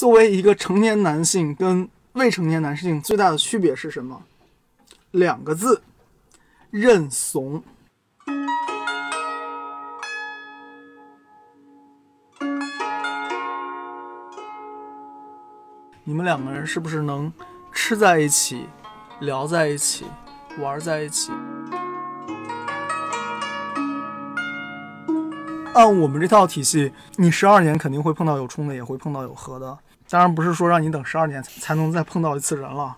作为一个成年男性跟未成年男性最大的区别是什么？两个字：认怂。你们两个人是不是能吃在一起、聊在一起、玩在一起？按我们这套体系，你十二年肯定会碰到有冲的，也会碰到有合的。当然不是说让你等十二年才能再碰到一次人了。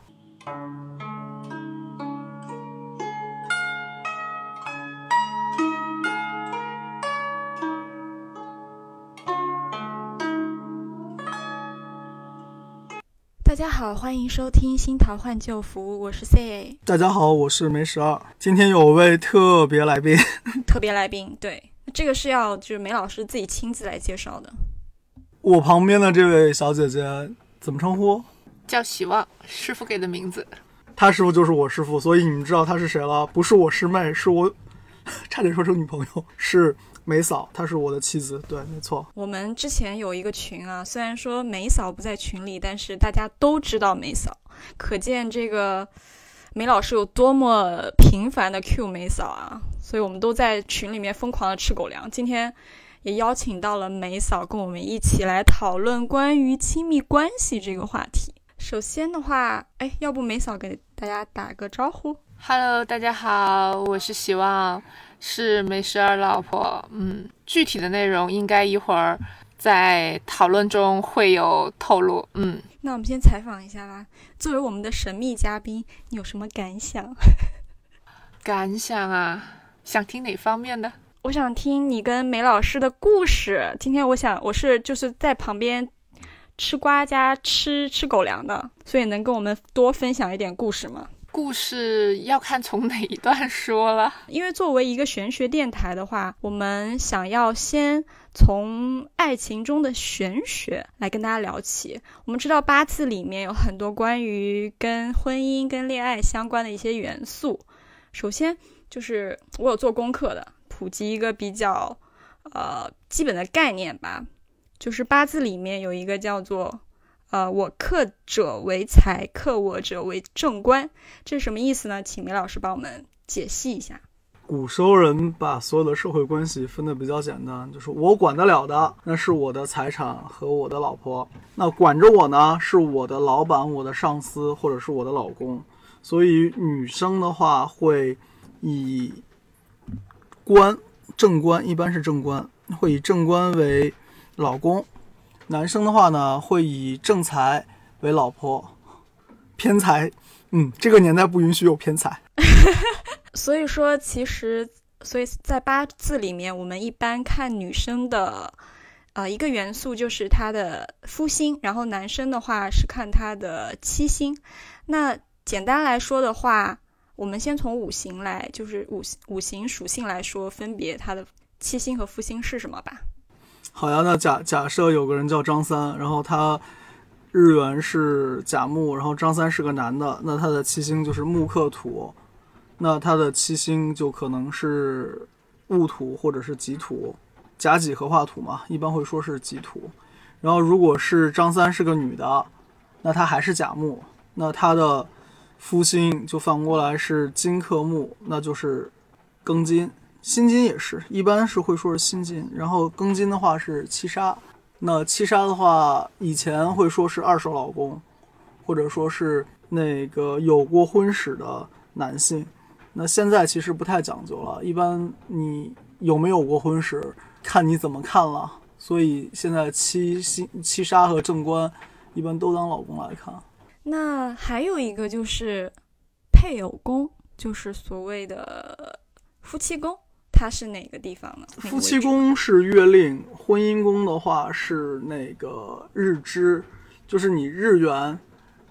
大家好，欢迎收听新桃换旧符，我是 C。大家好，我是梅十二。今天有位特别来宾，特别来宾，对，这个是要就是梅老师自己亲自来介绍的。我旁边的这位小姐姐怎么称呼？叫希望，师傅给的名字。她师傅就是我师傅，所以你们知道她是谁了？不是我师妹，是我 差点说成女朋友，是。梅嫂，她是我的妻子，对，没错。我们之前有一个群啊，虽然说梅嫂不在群里，但是大家都知道梅嫂，可见这个梅老师有多么频繁的 Q 梅嫂啊，所以我们都在群里面疯狂的吃狗粮。今天也邀请到了梅嫂，跟我们一起来讨论关于亲密关系这个话题。首先的话，哎，要不梅嫂给大家打个招呼？Hello，大家好，我是希望。是梅十二老婆，嗯，具体的内容应该一会儿在讨论中会有透露，嗯。那我们先采访一下吧。作为我们的神秘嘉宾，你有什么感想？感想啊，想听哪方面的？我想听你跟梅老师的故事。今天我想，我是就是在旁边吃瓜加吃吃狗粮的，所以能跟我们多分享一点故事吗？故事要看从哪一段说了，因为作为一个玄学电台的话，我们想要先从爱情中的玄学来跟大家聊起。我们知道八字里面有很多关于跟婚姻、跟恋爱相关的一些元素。首先就是我有做功课的，普及一个比较呃基本的概念吧，就是八字里面有一个叫做。呃，我克者为财，克我者为正官，这是什么意思呢？请梅老师帮我们解析一下。古时候人把所有的社会关系分得比较简单，就是我管得了的，那是我的财产和我的老婆；那管着我呢，是我的老板、我的上司或者是我的老公。所以女生的话会以官正官，一般是正官，会以正官为老公。男生的话呢，会以正财为老婆，偏财，嗯，这个年代不允许有偏财。所以说，其实，所以在八字里面，我们一般看女生的，呃，一个元素就是她的夫星，然后男生的话是看他的七星。那简单来说的话，我们先从五行来，就是五五行属性来说，分别它的七星和复星是什么吧。好呀，那假假设有个人叫张三，然后他日元是甲木，然后张三是个男的，那他的七星就是木克土，那他的七星就可能是戊土或者是己土，甲己合化土嘛，一般会说是己土。然后如果是张三是个女的，那她还是甲木，那她的夫星就反过来是金克木，那就是庚金。辛金也是一般是会说是辛金，然后庚金的话是七杀。那七杀的话，以前会说是二手老公，或者说是那个有过婚史的男性。那现在其实不太讲究了，一般你有没有过婚史，看你怎么看了。所以现在七星七杀和正官一般都当老公来看。那还有一个就是配偶宫，就是所谓的夫妻宫。它是哪个地方呢？夫妻宫是月令，婚姻宫的话是那个日支，就是你日元，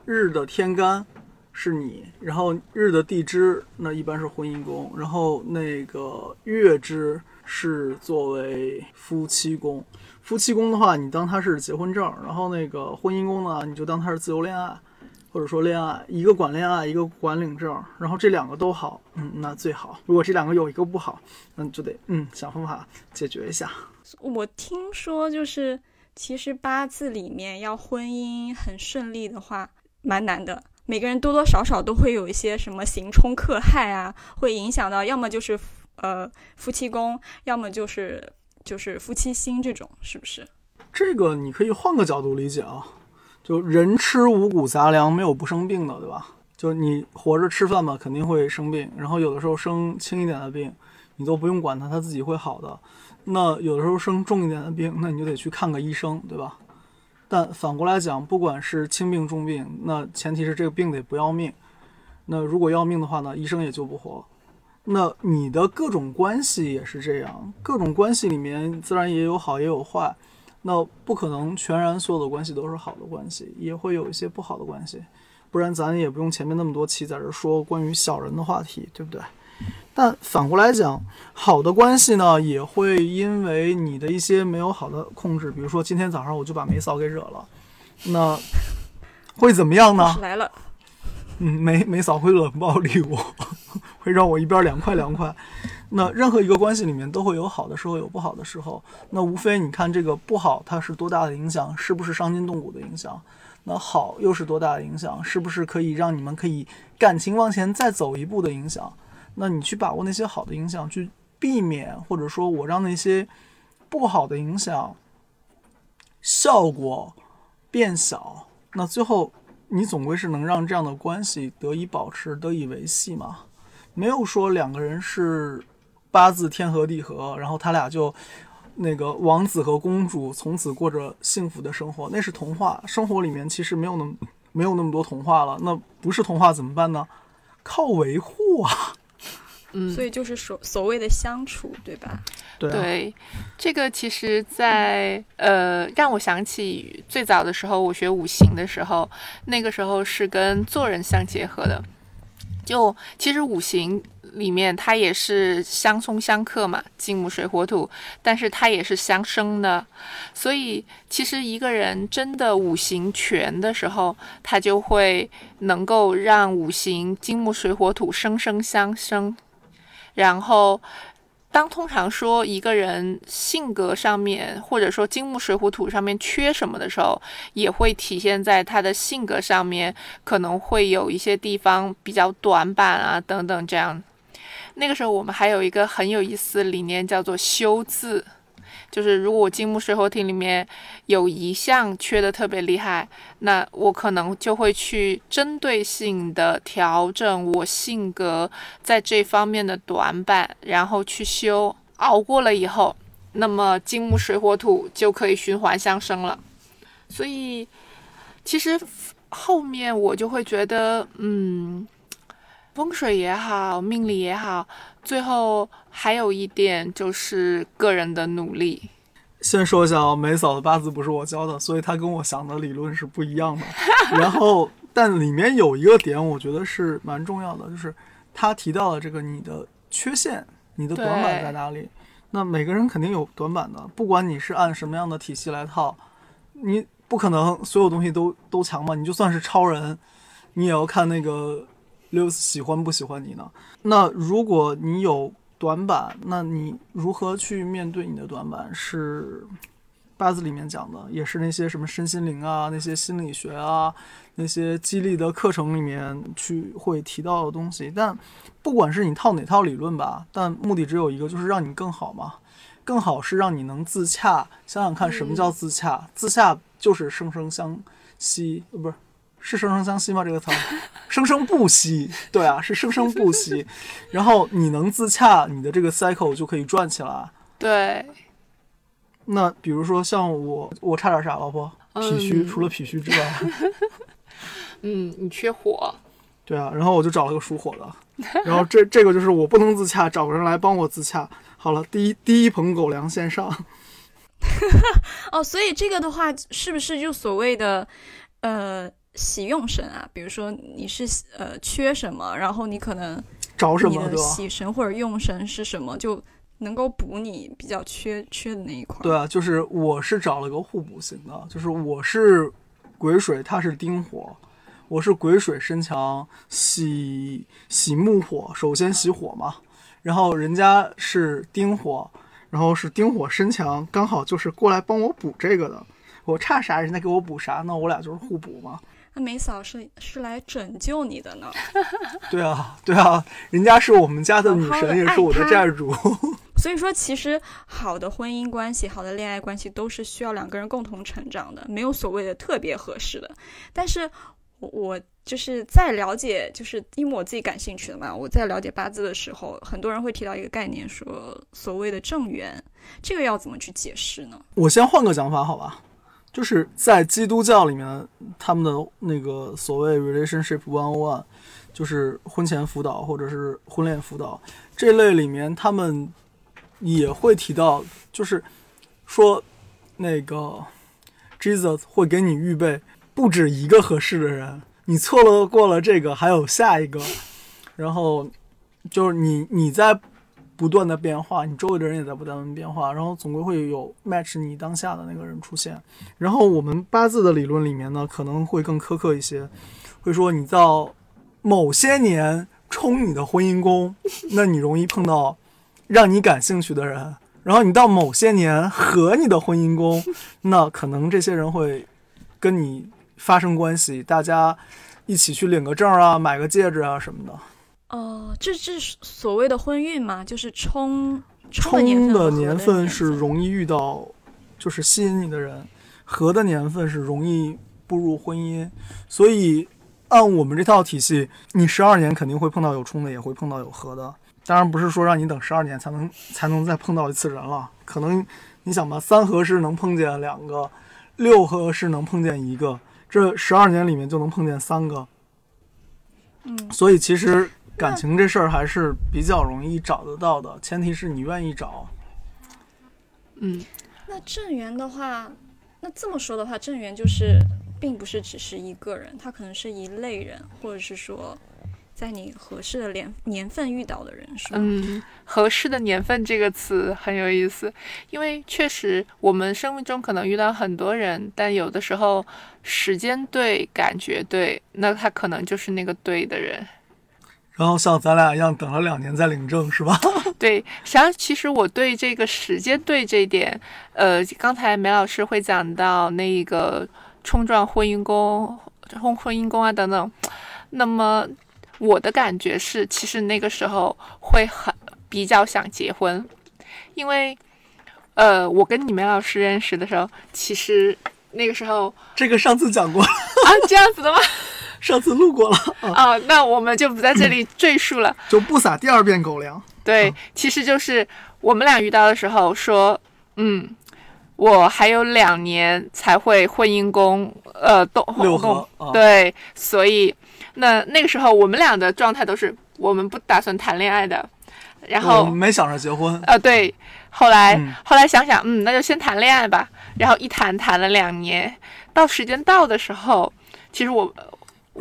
日的天干是你，然后日的地支那一般是婚姻宫，然后那个月支是作为夫妻宫。夫妻宫的话，你当它是结婚证，然后那个婚姻宫呢，你就当它是自由恋爱。或者说恋爱，一个管恋爱，一个管领证，然后这两个都好，嗯，那最好。如果这两个有一个不好，那就得嗯想方法解决一下。我听说就是其实八字里面要婚姻很顺利的话，蛮难的。每个人多多少少都会有一些什么刑冲克害啊，会影响到，要么就是呃夫妻宫，要么就是就是夫妻星这种，是不是？这个你可以换个角度理解啊，就人吃五谷杂粮，没有不生病的，对吧？就你活着吃饭嘛，肯定会生病，然后有的时候生轻一点的病，你都不用管它，它自己会好的。那有的时候生重一点的病，那你就得去看个医生，对吧？但反过来讲，不管是轻病重病，那前提是这个病得不要命。那如果要命的话呢，医生也救不活。那你的各种关系也是这样，各种关系里面自然也有好也有坏。那不可能全然所有的关系都是好的关系，也会有一些不好的关系。不然咱也不用前面那么多期在这说关于小人的话题，对不对？但反过来讲，好的关系呢，也会因为你的一些没有好的控制，比如说今天早上我就把梅嫂给惹了，那会怎么样呢？来了，嗯，梅梅嫂会冷暴力我，会让我一边凉快凉快。那任何一个关系里面都会有好的时候，有不好的时候。那无非你看这个不好，它是多大的影响，是不是伤筋动骨的影响？那好又是多大的影响，是不是可以让你们可以感情往前再走一步的影响？那你去把握那些好的影响，去避免，或者说我让那些不好的影响效果变小，那最后你总归是能让这样的关系得以保持、得以维系嘛？没有说两个人是八字天合地合，然后他俩就那个王子和公主从此过着幸福的生活，那是童话。生活里面其实没有那么没有那么多童话了，那不是童话怎么办呢？靠维护啊！嗯，所以就是所所谓的相处，对吧？对啊对，这个其实在，呃，让我想起最早的时候，我学五行的时候，那个时候是跟做人相结合的。就其实五行里面它也是相冲相克嘛，金木水火土，但是它也是相生的。所以其实一个人真的五行全的时候，他就会能够让五行金木水火土生生相生。然后，当通常说一个人性格上面，或者说金木水火土上面缺什么的时候，也会体现在他的性格上面，可能会有一些地方比较短板啊，等等这样。那个时候我们还有一个很有意思的理念，叫做修字。就是如果我金木水火土里面有一项缺的特别厉害，那我可能就会去针对性的调整我性格在这方面的短板，然后去修。熬过了以后，那么金木水火土就可以循环相生了。所以，其实后面我就会觉得，嗯，风水也好，命理也好，最后还有一点就是个人的努力。先说一下啊，梅嫂的八字不是我教的，所以她跟我想的理论是不一样的。然后，但里面有一个点，我觉得是蛮重要的，就是她提到了这个你的缺陷，你的短板在哪里。那每个人肯定有短板的，不管你是按什么样的体系来套，你不可能所有东西都都强嘛。你就算是超人，你也要看那个 Lewis 喜欢不喜欢你呢。那如果你有短板，那你如何去面对你的短板？是八字里面讲的，也是那些什么身心灵啊、那些心理学啊、那些激励的课程里面去会提到的东西。但不管是你套哪套理论吧，但目的只有一个，就是让你更好嘛。更好是让你能自洽。想想看，什么叫自洽？自洽就是生生相惜，呃，不是。是生生相惜吗？这个词儿，生生不息。对啊，是生生不息。然后你能自洽，你的这个 cycle 就可以转起来。对，那比如说像我，我差点啥，老婆？脾虚，除了脾虚之外，嗯，你缺火。对啊，然后我就找了个属火的，然后这这个就是我不能自洽，找个人来帮我自洽。好了，第一第一盆狗粮先上。哦，所以这个的话，是不是就所谓的呃？喜用神啊，比如说你是呃缺什么，然后你可能找什么你的喜神或者用神是什么，就能够补你比较缺缺的那一块。对啊，就是我是找了个互补型的，就是我是癸水，他是丁火，我是癸水身强，喜喜木火，首先喜火嘛，然后人家是丁火，然后是丁火身强，刚好就是过来帮我补这个的。我差啥，人家给我补啥，那我俩就是互补嘛。那梅嫂是是来拯救你的呢。对啊，对啊，人家是我们家的女神，也是我的债主。所以说，其实好的婚姻关系、好的恋爱关系都是需要两个人共同成长的，没有所谓的特别合适的。但是，我我就是在了解，就是因为我自己感兴趣的嘛，我在了解八字的时候，很多人会提到一个概念，说所谓的正缘，这个要怎么去解释呢？我先换个讲法，好吧？就是在基督教里面，他们的那个所谓 relationship one-on-one，就是婚前辅导或者是婚恋辅导这类里面，他们。也会提到，就是说，那个 Jesus 会给你预备不止一个合适的人，你错了过了这个，还有下一个，然后就是你你在不断的变化，你周围的人也在不断的变化，然后总归会有 match 你当下的那个人出现。然后我们八字的理论里面呢，可能会更苛刻一些，会说你到某些年冲你的婚姻宫，那你容易碰到。让你感兴趣的人，然后你到某些年和你的婚姻宫，那可能这些人会跟你发生关系，大家一起去领个证啊，买个戒指啊什么的。哦，这这是所谓的婚运嘛？就是冲冲的年份是容易遇到，就是吸引你的人；合的年份是容易步入婚姻。所以按我们这套体系，你十二年肯定会碰到有冲的，也会碰到有合的。当然不是说让你等十二年才能才能再碰到一次人了，可能你想吧，三合是能碰见两个，六合是能碰见一个，这十二年里面就能碰见三个。嗯，所以其实感情这事儿还是比较容易找得到的，前提是你愿意找。嗯，那正缘的话，那这么说的话，正缘就是并不是只是一个人，他可能是一类人，或者是说。在你合适的年年份遇到的人是吗？嗯，合适的年份这个词很有意思，因为确实我们生命中可能遇到很多人，但有的时候时间对，感觉对，那他可能就是那个对的人。然后像咱俩一样等了两年再领证是吧？对，实际上其实我对这个时间对这一点，呃，刚才梅老师会讲到那个冲撞婚姻宫、婚婚姻宫啊等等，那么。我的感觉是，其实那个时候会很比较想结婚，因为，呃，我跟你梅老师认识的时候，其实那个时候这个上次讲过啊，这样子的吗？上次录过了 啊，那我们就不在这里赘述了，就不撒第二遍狗粮。对，其实就是我们俩遇到的时候说，嗯，我还有两年才会婚姻宫呃动六合，对，所以。那那个时候，我们俩的状态都是我们不打算谈恋爱的，然后没想着结婚啊。对，后来后来想想，嗯，那就先谈恋爱吧。然后一谈谈了两年，到时间到的时候，其实我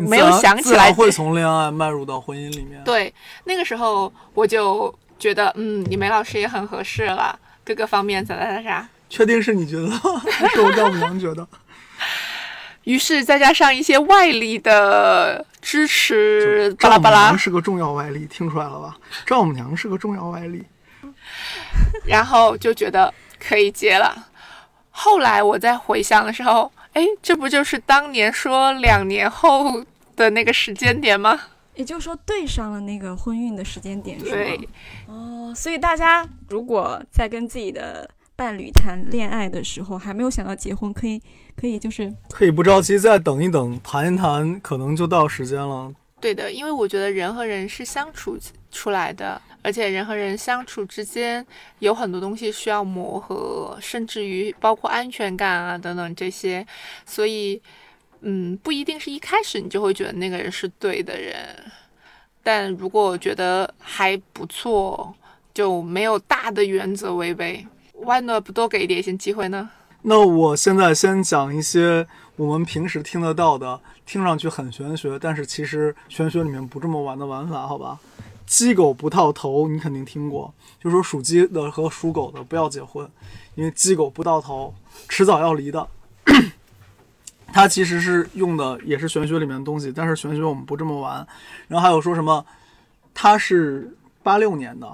没有想起来会从恋爱迈入到婚姻里面。对，那个时候我就觉得，嗯，你梅老师也很合适了，各个方面咋咋咋咋。确定是你觉得，还是我丈母娘觉得？于是再加上一些外力的支持，巴拉巴拉是个重要外力，听出来了吧？丈母娘是个重要外力，然后就觉得可以结了。后来我在回想的时候，哎，这不就是当年说两年后的那个时间点吗？也就是说对上了那个婚运的时间点，是吗？对。哦，所以大家如果在跟自己的伴侣谈恋爱的时候，还没有想到结婚，可以。可以，就是可以不着急，再等一等，谈一谈，可能就到时间了。对的，因为我觉得人和人是相处出来的，而且人和人相处之间有很多东西需要磨合，甚至于包括安全感啊等等这些，所以，嗯，不一定是一开始你就会觉得那个人是对的人，但如果我觉得还不错，就没有大的原则违背，Why not 不多给一点些机会呢？那我现在先讲一些我们平时听得到的，听上去很玄学，但是其实玄学里面不这么玩的玩法，好吧？鸡狗不到头，你肯定听过，就说属鸡的和属狗的不要结婚，因为鸡狗不到头，迟早要离的。它其实是用的也是玄学里面的东西，但是玄学我们不这么玩。然后还有说什么，他是八六年的，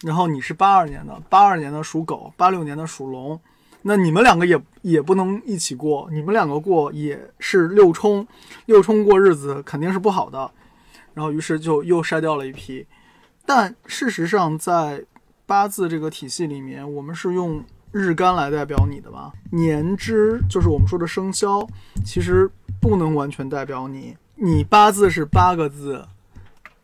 然后你是八二年的，八二年的属狗，八六年的属龙。那你们两个也也不能一起过，你们两个过也是六冲，六冲过日子肯定是不好的。然后于是就又筛掉了一批，但事实上在八字这个体系里面，我们是用日干来代表你的吧，年支就是我们说的生肖，其实不能完全代表你。你八字是八个字，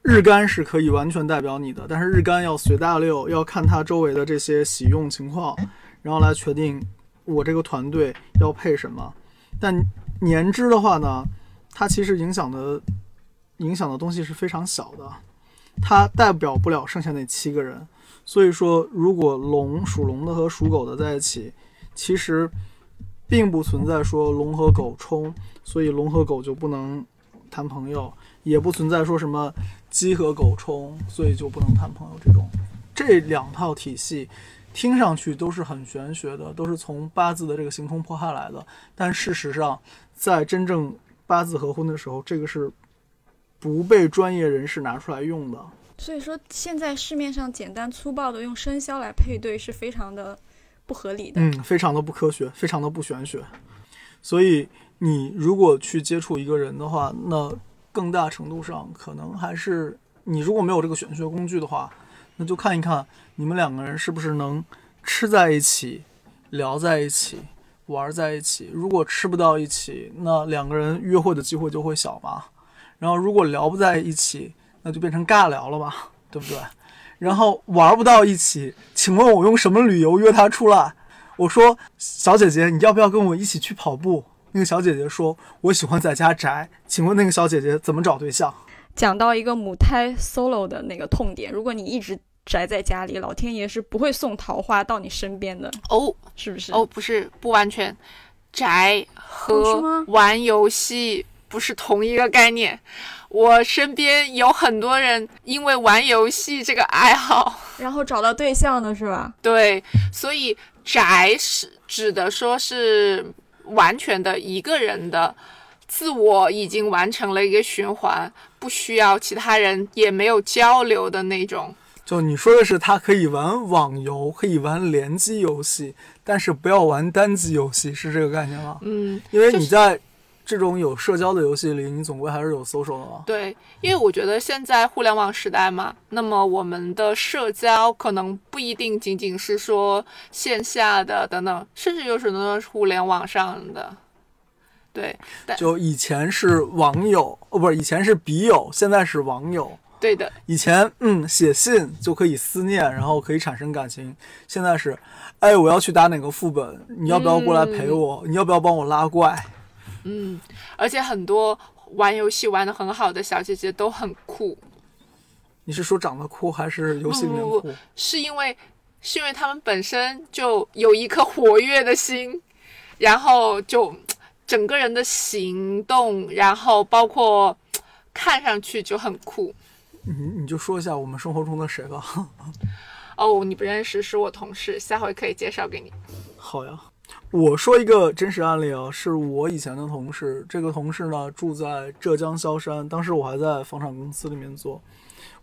日干是可以完全代表你的，但是日干要随大流，要看它周围的这些喜用情况，然后来确定我这个团队要配什么。但年支的话呢，它其实影响的影响的东西是非常小的，它代表不了剩下那七个人。所以说，如果龙属龙的和属狗的在一起，其实并不存在说龙和狗冲，所以龙和狗就不能谈朋友，也不存在说什么鸡和狗冲，所以就不能谈朋友这种。这两套体系听上去都是很玄学的，都是从八字的这个行冲破害来的，但事实上，在真正八字合婚的时候，这个是不被专业人士拿出来用的。所以说，现在市面上简单粗暴的用生肖来配对是非常的不合理的。嗯，非常的不科学，非常的不玄学。所以，你如果去接触一个人的话，那更大程度上可能还是你如果没有这个玄学工具的话，那就看一看你们两个人是不是能吃在一起、聊在一起、玩在一起。如果吃不到一起，那两个人约会的机会就会小嘛。然后，如果聊不在一起，那就变成尬聊了嘛，对不对？然后玩不到一起，请问我用什么理由约她出来？我说小姐姐，你要不要跟我一起去跑步？那个小姐姐说，我喜欢在家宅。请问那个小姐姐怎么找对象？讲到一个母胎 solo 的那个痛点，如果你一直宅在家里，老天爷是不会送桃花到你身边的哦，是不是？哦，不是，不完全，宅和玩游戏不是同一个概念。我身边有很多人因为玩游戏这个爱好，然后找到对象的是吧？对，所以宅是指的说是完全的一个人的自我已经完成了一个循环，不需要其他人，也没有交流的那种。就你说的是，他可以玩网游，可以玩联机游戏，但是不要玩单机游戏，是这个概念吗？嗯，因为就是你在这种有社交的游戏里，你总归还是有 social 的嘛。对，因为我觉得现在互联网时代嘛，那么我们的社交可能不一定仅仅是说线下的等等，甚至有很多是互联网上的。对，就以前是网友，哦，不是，以前是笔友，现在是网友。对的，以前嗯写信就可以思念，然后可以产生感情。现在是，哎，我要去打哪个副本，你要不要过来陪我？你要不要帮我拉怪？嗯，而且很多玩游戏玩的很好的小姐姐都很酷，你是说长得酷还是游戏里面不不酷？是因为是因为他们本身就有一颗活跃的心，然后就整个人的行动，然后包括看上去就很酷。你你就说一下我们生活中的谁吧。哦，你不认识，是我同事，下回可以介绍给你。好呀，我说一个真实案例啊，是我以前的同事。这个同事呢住在浙江萧山，当时我还在房产公司里面做。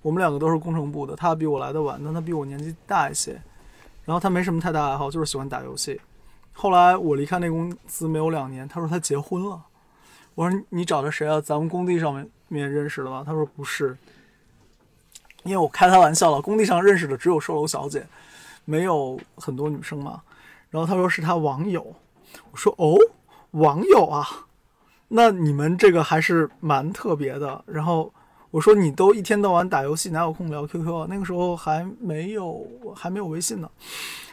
我们两个都是工程部的，他比我来的晚，但他比我年纪大一些。然后他没什么太大爱好，就是喜欢打游戏。后来我离开那公司没有两年，他说他结婚了。我说你找的谁啊？咱们工地上面面认识的吗？他说不是。因为我开他玩笑了，工地上认识的只有售楼小姐，没有很多女生嘛。然后他说是他网友，我说哦，网友啊，那你们这个还是蛮特别的。然后我说你都一天到晚打游戏，哪有空聊 QQ 啊？那个时候还没有还没有微信呢。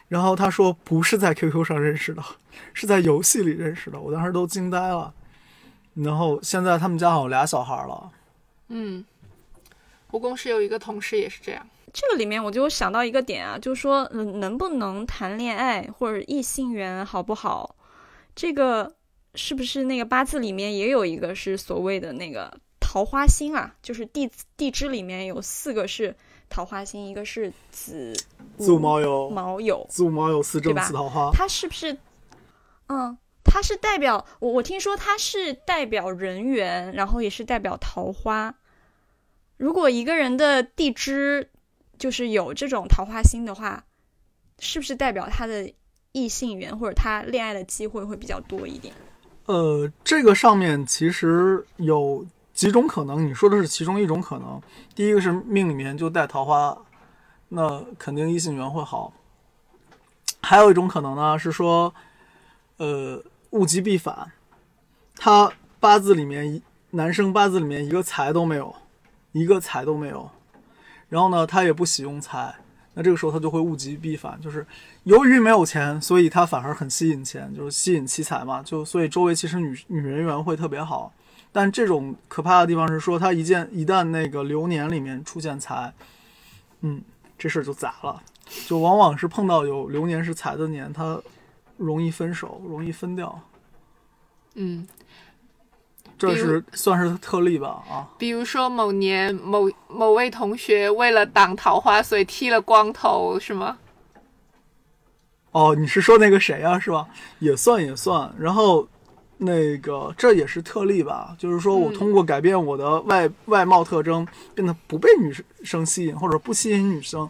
然后他说不是在 QQ 上认识的，是在游戏里认识的。我当时都惊呆了。然后现在他们家好像有俩小孩了。嗯，我公司有一个同事也是这样。这个里面我就想到一个点啊，就是说，嗯，能不能谈恋爱或者异性缘好不好，这个是不是那个八字里面也有一个是所谓的那个桃花星啊？就是地地支里面有四个是桃花星，一个是子子午卯酉，卯酉，子午卯酉四正四桃花。它是不是？嗯，它是代表我我听说它是代表人缘，然后也是代表桃花。如果一个人的地支就是有这种桃花星的话，是不是代表他的异性缘，或者他恋爱的机会会比较多一点？呃，这个上面其实有几种可能，你说的是其中一种可能。第一个是命里面就带桃花，那肯定异性缘会好。还有一种可能呢，是说，呃，物极必反，他八字里面男生八字里面一个财都没有，一个财都没有，然后呢，他也不喜用财，那这个时候他就会物极必反，就是由于没有钱，所以他反而很吸引钱，就是吸引奇财嘛，就所以周围其实女女人缘会特别好。但这种可怕的地方是说，他一见一旦那个流年里面出现财，嗯，这事儿就砸了，就往往是碰到有流年是财的年，他容易分手，容易分掉。嗯，这是算是特例吧啊。比如说某年某某位同学为了挡桃花，所以剃了光头，是吗？哦，你是说那个谁啊，是吧？也算也算。然后那个这也是特例吧，就是说我嗯通过改变我的外、外貌特征，变得不被女生吸引，或者不吸引女生，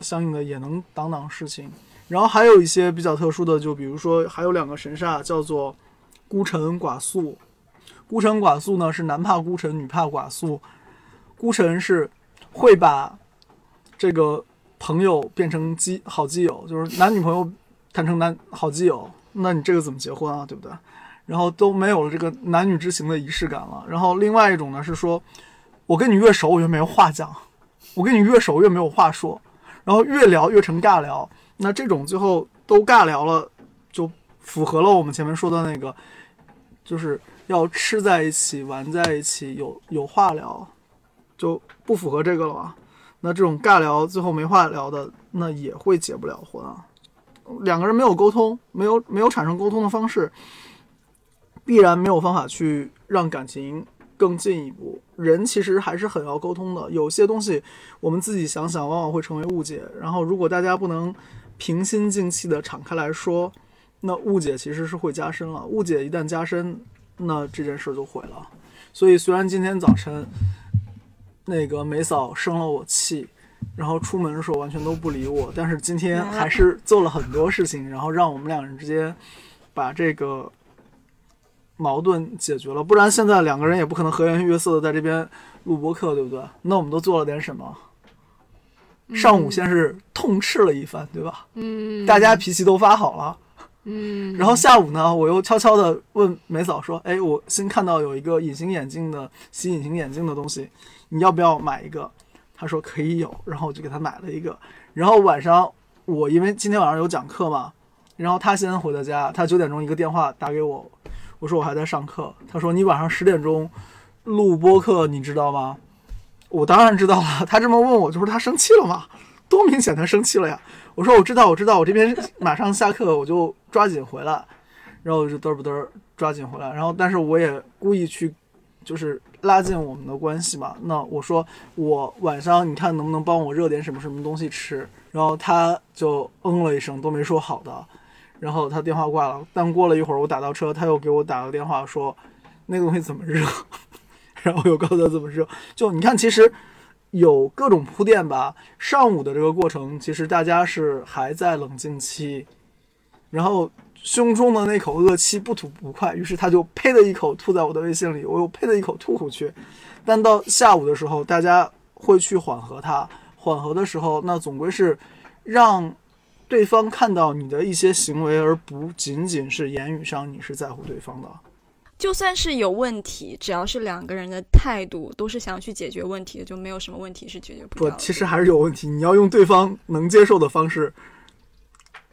相应的也能挡挡事情。然后还有一些比较特殊的，就比如说还有两个神煞叫做孤臣寡宿。孤臣寡宿呢是男怕孤臣，女怕寡宿。孤臣是会把这个朋友变成基好基友，就是男女朋友谈成男好基友，那你这个怎么结婚啊？对不对？然后都没有了这个男女之情的仪式感了。然后另外一种呢是说，我跟你越熟，我越没有话讲；我跟你越熟，越没有话说。然后越聊越成尬聊，那这种最后都尬聊了，就符合了我们前面说的那个，就是要吃在一起、玩在一起、有有话聊，就不符合这个了嘛。那这种尬聊最后没话聊的，那也会结不了婚啊。两个人没有沟通，没有没有产生沟通的方式，必然没有方法去让感情更进一步。人其实还是很要沟通的，有些东西我们自己想想，往往会成为误解。然后如果大家不能平心静气的敞开来说，那误解其实是会加深了。误解一旦加深，那这件事就毁了。所以虽然今天早晨那个梅嫂生了我气，然后出门的时候完全都不理我，但是今天还是做了很多事情，然后让我们两人之间把这个矛盾解决了。不然现在两个人也不可能和颜悦色的在这边录播客，对不对？那我们都做了点什么？上午先是痛斥了一番，对吧？嗯，大家脾气都发好了。嗯，然后下午呢，我又悄悄地问梅嫂说：“哎，我新看到有一个隐形眼镜的洗隐形眼镜的东西，你要不要买一个？”她说可以有，然后我就给她买了一个。然后晚上我因为今天晚上有讲课嘛，然后她先回的家，她九点钟一个电话打给我，我说我还在上课，她说你晚上十点钟录播课，你知道吗？我当然知道了。她这么问我，就说她生气了嘛，多明显她生气了呀。我说我知道，我知道，我这边 马上下课，我就抓紧回来，然后我就嘚儿不嘚儿抓紧回来，然后但是我也故意去，就是拉近我们的关系嘛。那我说我晚上你看能不能帮我热点什么什么东西吃，然后他就嗯了一声，都没说好的，然后他电话挂了。但过了一会儿我打到车，他又给我打个电话说那个东西怎么热，然后我又告诉他怎么热。就你看，其实。有各种铺垫吧。上午的这个过程，其实大家是还在冷静期，然后胸中的那口恶气不吐不快，于是他就呸的一口吐在我的微信里，我又呸的一口吐回去。但到下午的时候，大家会去缓和它，缓和的时候，那总归是让对方看到你的一些行为，而不仅仅是言语上你是在乎对方的。就算是有问题，只要是两个人的态度都是想去解决问题的，就没有什么问题是解决不不了，的。其实还是有问题。你要用对方能接受的方式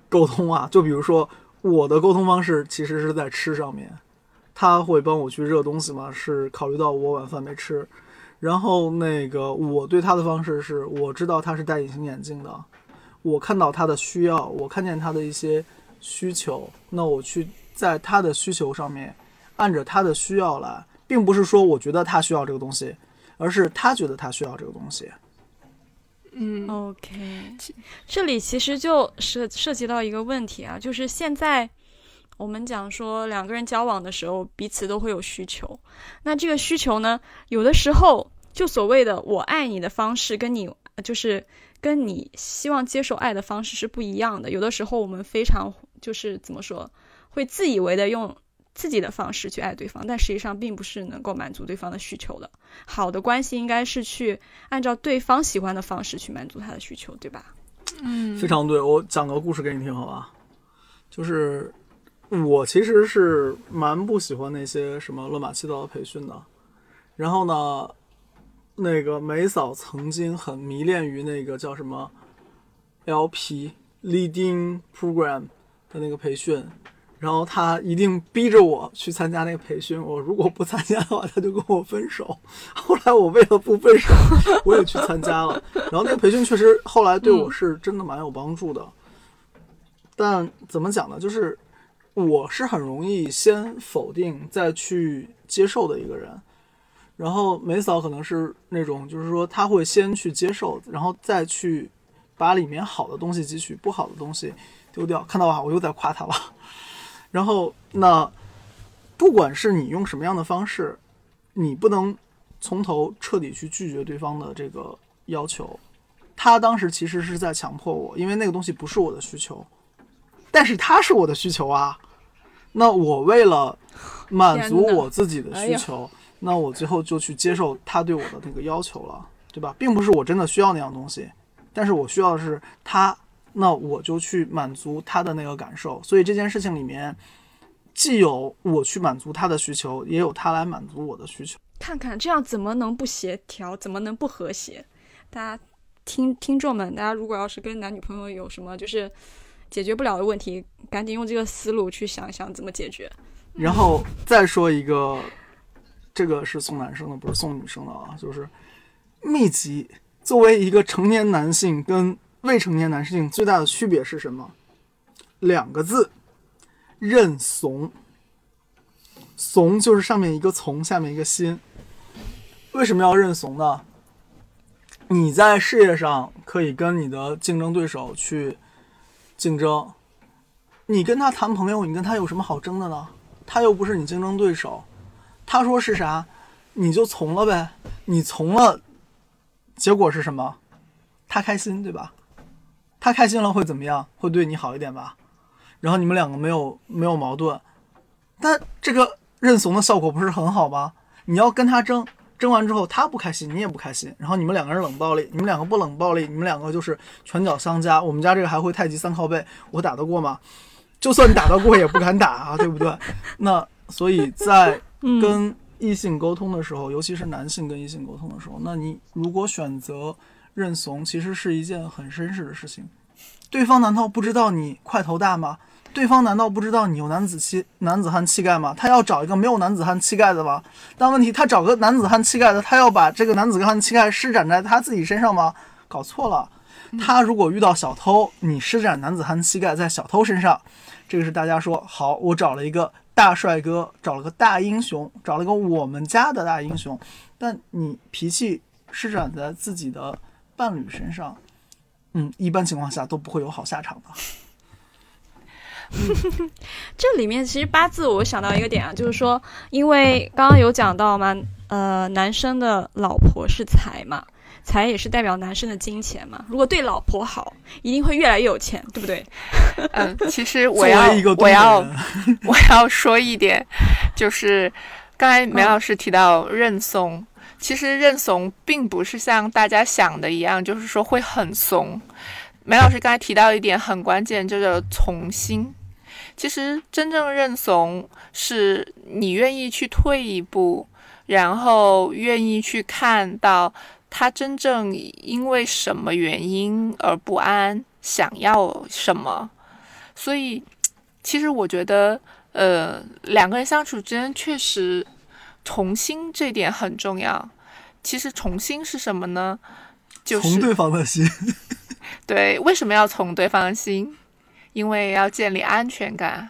沟通啊。就比如说，我的沟通方式其实是在吃上面，他会帮我去热东西嘛，是考虑到我晚饭没吃。然后那个我对他的方式是，我知道他是戴隐形眼镜的，我看到他的需要，我看见他的一些需求，那我去在他的需求上面按着他的需要来，并不是说我觉得他需要这个东西，而是他觉得他需要这个东西。嗯 OK，这里其实就涉涉及到一个问题啊，就是现在我们讲说两个人交往的时候，彼此都会有需求。那这个需求呢，有的时候就所谓的“我爱你”的方式，跟你就是跟你希望接受爱的方式是不一样的。有的时候我们非常就是怎么说，会自以为的用自己的方式去爱对方，但实际上并不是能够满足对方的需求的。好的关系应该是去按照对方喜欢的方式去满足他的需求，对吧？嗯，非常对。我讲个故事给你听，好吧？就是我其实是蛮不喜欢那些什么乱码七糟的培训的。然后呢，那个梅嫂曾经很迷恋于那个叫什么 LP Leading Program 的那个培训，然后他一定逼着我去参加那个培训。我如果不参加的话，他就跟我分手。后来我为了不分手，我也去参加了。然后那个培训确实后来对我是真的蛮有帮助的。但怎么讲呢？就是我是很容易先否定再去接受的一个人。然后梅嫂可能是那种，就是说他会先去接受，然后再去把里面好的东西汲取，不好的东西丢掉。看到吧，我又在夸他了。然后那不管是你用什么样的方式，你不能从头彻底去拒绝对方的这个要求。他当时其实是在强迫我，因为那个东西不是我的需求，但是他是我的需求啊。那我为了满足我自己的需求，那我最后就去接受他对我的那个要求了，对吧？并不是我真的需要那样东西，但是我需要的是他，那我就去满足他的那个感受。所以这件事情里面，既有我去满足他的需求，也有他来满足我的需求。看看这样怎么能不协调，怎么能不和谐？大家听听众们，大家如果要是跟男女朋友有什么就是解决不了的问题，赶紧用这个思路去想一想怎么解决。然后再说一个，这个是送男生的，不是送女生的啊，就是秘籍。作为一个成年男性跟未成年男性最大的区别是什么？两个字：认怂。怂就是上面一个从，下面一个心。为什么要认怂呢？你在事业上可以跟你的竞争对手去竞争，你跟他谈朋友，你跟他有什么好争的呢？他又不是你竞争对手，他说是啥，你就从了呗。你从了，结果是什么？他开心，对吧？他开心了会怎么样？会对你好一点吧？然后你们两个没有没有矛盾，但这个认怂的效果不是很好吗？你要跟他争，争完之后他不开心，你也不开心，然后你们两个人冷暴力，你们两个不冷暴力，你们两个就是拳脚相加。我们家这个还会太极三靠背，我打得过吗？就算打得过也不敢打啊，对不对？那所以在跟异性沟通的时候，尤其是男性跟异性沟通的时候，那你如果选择认怂，其实是一件很绅士的事情。对方难道不知道你块头大吗？对方难道不知道你有男子气男子汉气概吗？他要找一个没有男子汉气概的吗？但问题他找个男子汉气概的，他要把这个男子汉气概施展在他自己身上吗？搞错了。他如果遇到小偷，你施展男子汉气概在小偷身上，这个是大家说好，我找了一个大帅哥，找了个大英雄，找了个我们家的大英雄，但你脾气施展在自己的伴侣身上，嗯，一般情况下都不会有好下场的。这里面其实八字我想到一个点啊，就是说，因为刚刚有讲到嘛，呃，男生的老婆是财嘛，财也是代表男生的金钱嘛。如果对老婆好，一定会越来越有钱，对不对？嗯，其实我要一个我要，我要说一点，就是刚才梅老师提到认怂，其实认怂并不是像大家想的一样，就是说会很怂。梅老师刚才提到一点很关键，就是从心。其实真正认怂，是你愿意去退一步，然后愿意去看到他真正因为什么原因而不安，想要什么。所以，其实我觉得，呃，两个人相处之间确实重新这点很重要。其实重新是什么呢？就是从对方的心，对，为什么要从对方的心？因为要建立安全感。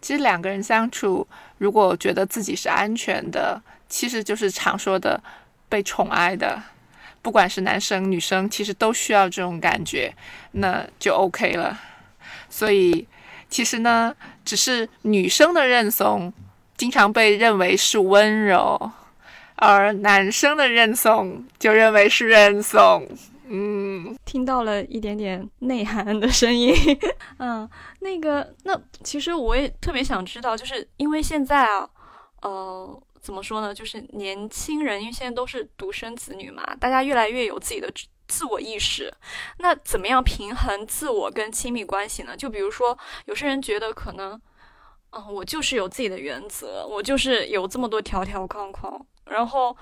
其实两个人相处，如果觉得自己是安全的，其实就是常说的被宠爱的。不管是男生女生，其实都需要这种感觉，那就 OK 了。所以其实呢，只是女生的认怂，经常被认为是温柔，而男生的认怂就认为是认怂。嗯，听到了一点点内涵的声音。嗯，那个，那其实我也特别想知道，就是因为现在啊，呃，怎么说呢？就是年轻人，因为现在都是独生子女嘛，大家越来越有自己的自我意识。那怎么样平衡自我跟亲密关系呢？就比如说，有些人觉得可能，嗯，我就是有自己的原则，我就是有这么多条条框框，然后。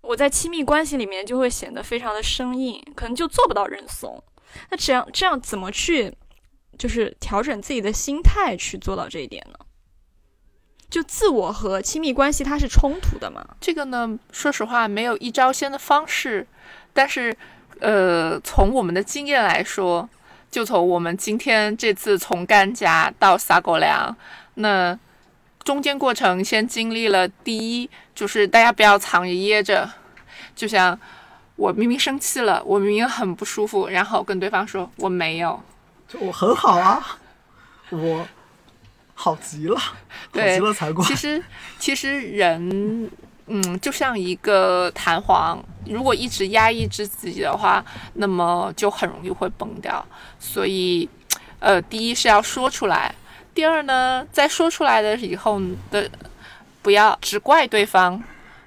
我在亲密关系里面就会显得非常的生硬，可能就做不到认怂。那这样这样怎么去，就是调整自己的心态去做到这一点呢？就自我和亲密关系它是冲突的嘛？这个呢，说实话没有一招鲜的方式，但是，呃，从我们的经验来说，就从我们今天这次从甘家到撒狗粮，那。中间过程先经历了第一，就是大家不要藏着掖着，就像我明明生气了，我明明很不舒服，然后跟对方说我没有，就我很好啊，我好极了，好极了才怪。其实其实人，嗯，就像一个弹簧，如果一直压抑着自己的话，那么就很容易会崩掉。所以，呃，第一是要说出来。第二呢，在说出来的以后的，不要只怪对方，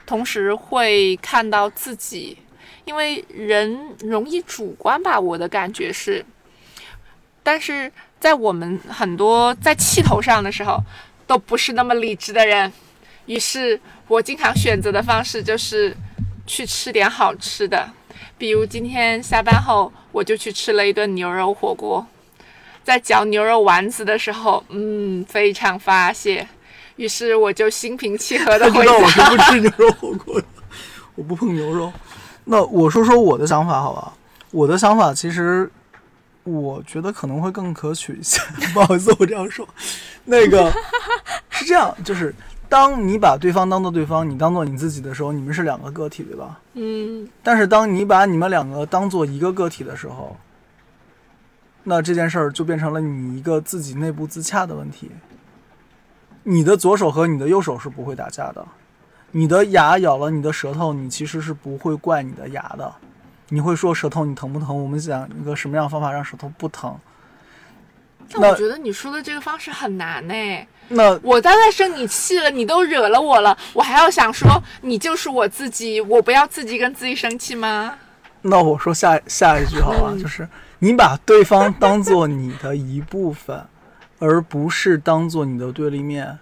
同时会看到自己，因为人容易主观吧，我的感觉是。但是在我们很多在气头上的时候，都不是那么理智的人，于是我经常选择的方式就是去吃点好吃的，比如今天下班后，我就去吃了一顿牛肉火锅。在嚼牛肉丸子的时候，嗯，非常发泄，于是我就心平气和的回家。我是不吃牛肉火锅的，我不碰牛肉。那我说说我的想法好吧？我的想法其实，我觉得可能会更可取一些。不好意思，我这样说。那个是这样，就是当你把对方当做对方，你当做你自己的时候，你们是两个个体，对吧？嗯。但是当你把你们两个当做一个个体的时候，那这件事儿就变成了你一个自己内部自洽的问题。你的左手和你的右手是不会打架的，你的牙咬了你的舌头，你其实是不会怪你的牙的，你会说舌头你疼不疼？我们想一个什么样的方法让舌头不疼？那我觉得你说的这个方式很难呢。那我刚才生你气了，你都惹了我了，我还要想说你就是我自己，我不要自己跟自己生气吗？那我说下下一句好吧，就是。你把对方当做你的一部分，而不是当做你的对立面。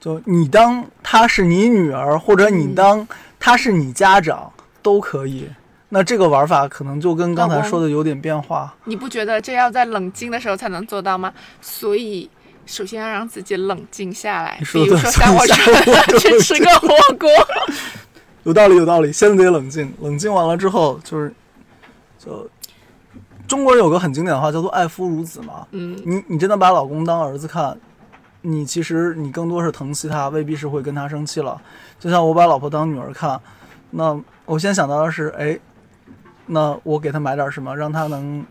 就你当他是你女儿，或者你当他是你家长都可以。那这个玩法可能就跟刚才说的有点变化。你不觉得这要在冷静的时候才能做到吗？所以首先要让自己冷静下来。比如说像我 去吃个火锅。有道理，有道理。先得冷静，冷静完了之后就是就。中国人有个很经典的话，叫做“爱夫如子”嘛。嗯，你你真的把老公当儿子看，你其实你更多是疼惜他，未必是会跟他生气了。就像我把老婆当女儿看，那我先想到的是，哎，那我给他买点什么，让他能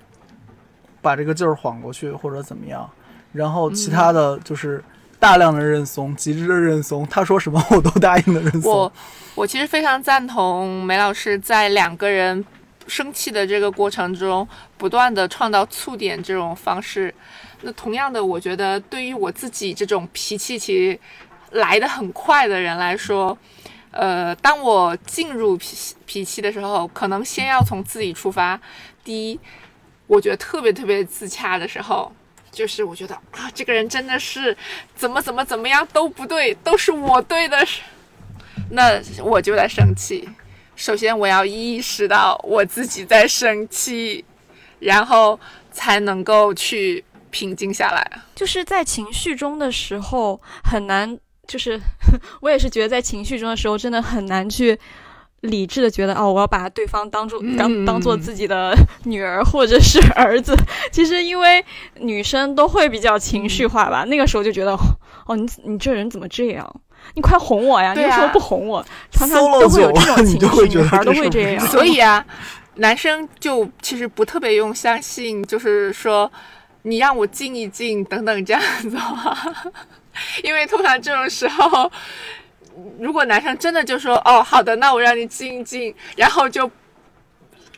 把这个劲儿缓过去，或者怎么样。然后其他的就是大量的认怂，极致的认怂，他说什么我都答应的认怂。我我其实非常赞同梅老师在两个人。生气的这个过程中，不断的创造触点这种方式，那同样的，我觉得对于我自己这种脾气其实来的很快的人来说，呃，当我进入脾脾气的时候，可能先要从自己出发。第一，我觉得特别特别自洽的时候，就是我觉得啊，这个人真的是怎么怎么怎么样都不对，都是我对的，那我就在生气。首先，我要意识到我自己在生气，然后才能够去平静下来。就是在情绪中的时候很难，就是 我也是觉得在情绪中的时候真的很难去理智的觉得哦，我要把对方当做当当做自己的女儿或者是儿子。其实因为女生都会比较情绪化吧，那个时候就觉得哦，你你这人怎么这样？你快哄我呀！你为什么不哄我？常常都会有这种情绪，女孩都会这样。所以啊，男生就其实不特别用相信，就是说你让我静一静等等这样子话，因为通常这种时候，如果男生真的就说哦好的，那我让你静一静，然后就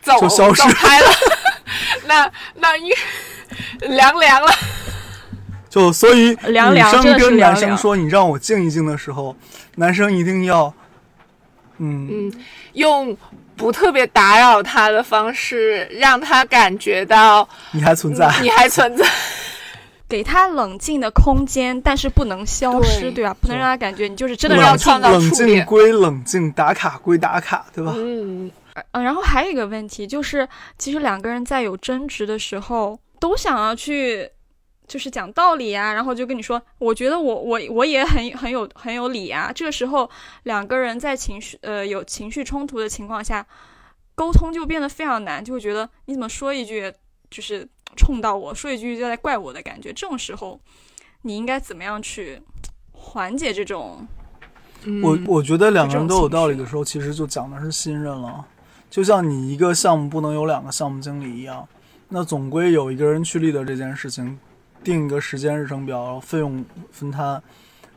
走就消失走开了，那那因凉凉了。就所以女生凉凉真的是跟男生说你让我静一静的时候，男生一定要，嗯，嗯，用不特别打扰他的方式，让他感觉到你还存在。你还存在。给他冷静的空间，但是不能消失，对对吧？不能让他感觉你就是真的要让创造冷静归冷静，打卡归打卡，对吧？嗯，嗯，然后还有一个问题就是，其实两个人在有争执的时候，都想要去，就是讲道理啊，然后就跟你说，我觉得我我我也很很有很有理啊。这个时候，两个人在情绪呃有情绪冲突的情况下，沟通就变得非常难，就会觉得你怎么说一句就是冲到我，说一句就在怪我的感觉。这种时候，你应该怎么样去缓解这种？我嗯我觉得两个人都有道理的时候，其实就讲的是信任了。就像你一个项目不能有两个项目经理一样，那总归有一个人去 lead 这件事情，定一个时间日程表，然后费用分摊，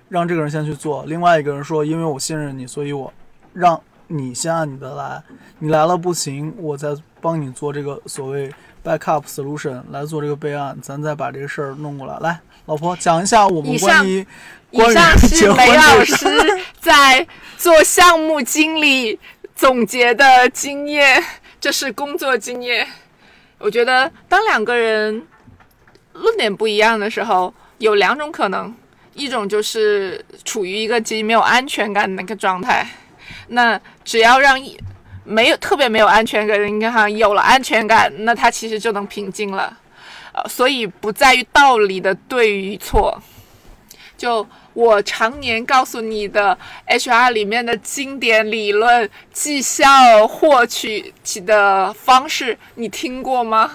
让这个人先去做。另外一个人说，因为我信任你，所以我让你先按你的来。你来了不行，我再帮你做这个所谓 backup solution 来做这个备案，咱再把这个事儿弄过来。来，老婆讲一下我们关于以关于上结是婚梅老师在做项目经理总结的经验，这是工作经验。我觉得，当两个人论点不一样的时候，有两种可能，一种就是处于一个极没有安全感的那个状态。那只要让一没有特别没有安全感的人，哈有了安全感，那他其实就能平静了。呃，所以不在于道理的对与错，就我常年告诉你的 HR 里面的经典理论绩效获取起的方式，你听过吗？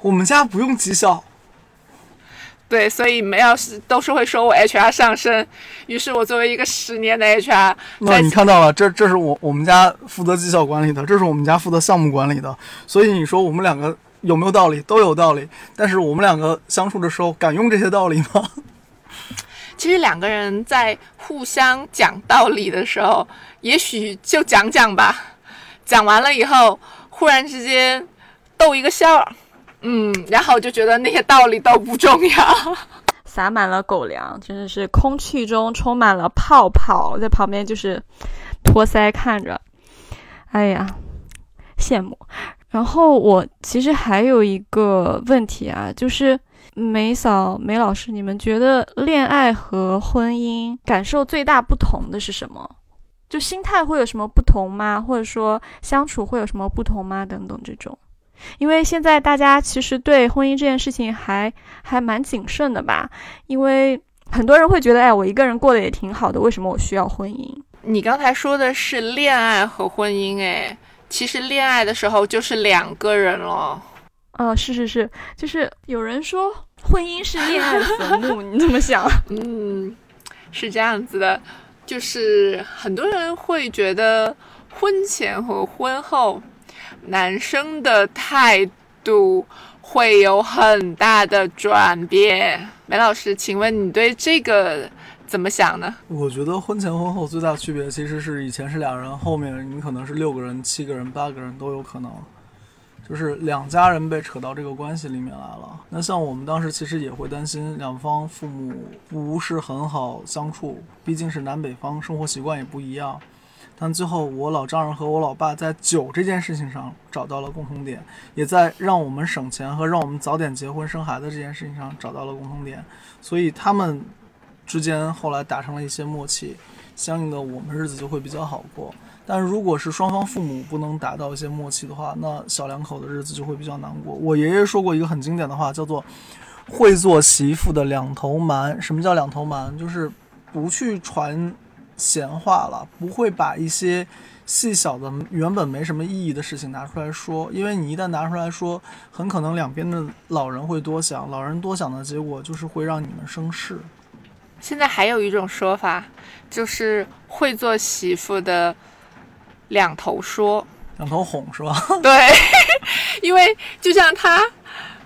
我们家不用绩效，对，所以没有是都是会说我 HR 上升。于是我作为一个十年的 HR，那你看到了，这这是我我们家负责绩效管理的，这是我们家负责项目管理的，所以你说我们两个有没有道理？都有道理，但是我们两个相处的时候敢用这些道理吗？其实两个人在互相讲道理的时候，也许就讲讲吧，讲完了以后，忽然之间逗一个笑儿，嗯，然后我就觉得那些道理都不重要。撒满了狗粮，真的是空气中充满了泡泡，在旁边就是托腮看着，哎呀，羡慕。然后我其实还有一个问题啊，就是梅嫂、梅老师，你们觉得恋爱和婚姻感受最大不同的是什么？就心态会有什么不同吗？或者说相处会有什么不同吗？等等这种。因为现在大家其实对婚姻这件事情还还蛮谨慎的吧，因为很多人会觉得，哎，我一个人过得也挺好的，为什么我需要婚姻？你刚才说的是恋爱和婚姻，哎，其实恋爱的时候就是两个人了。哦，是是是，就是有人说婚姻是恋爱的坟墓，你怎么想？嗯，是这样子的，就是很多人会觉得婚前和婚后，男生的态度会有很大的转变。梅老师，请问你对这个怎么想呢？我觉得婚前婚后最大区别其实是以前是俩人，后面你可能是六个人、七个人、八个人都有可能，就是两家人被扯到这个关系里面来了。那像我们当时其实也会担心两方父母不是很好相处，毕竟是南北方，生活习惯也不一样。但最后，我老丈人和我老爸在酒这件事情上找到了共同点，也在让我们省钱和让我们早点结婚生孩子这件事情上找到了共同点，所以他们之间后来达成了一些默契，相应的我们日子就会比较好过。但如果是双方父母不能达到一些默契的话，那小两口的日子就会比较难过。我爷爷说过一个很经典的话，叫做“会做媳妇的两头瞒”。什么叫两头瞒？就是不去传闲话了，不会把一些细小的原本没什么意义的事情拿出来说，因为你一旦拿出来说，很可能两边的老人会多想，老人多想的结果就是会让你们生事。现在还有一种说法，就是会做媳妇的两头说。两头哄是吧？对，因为就像他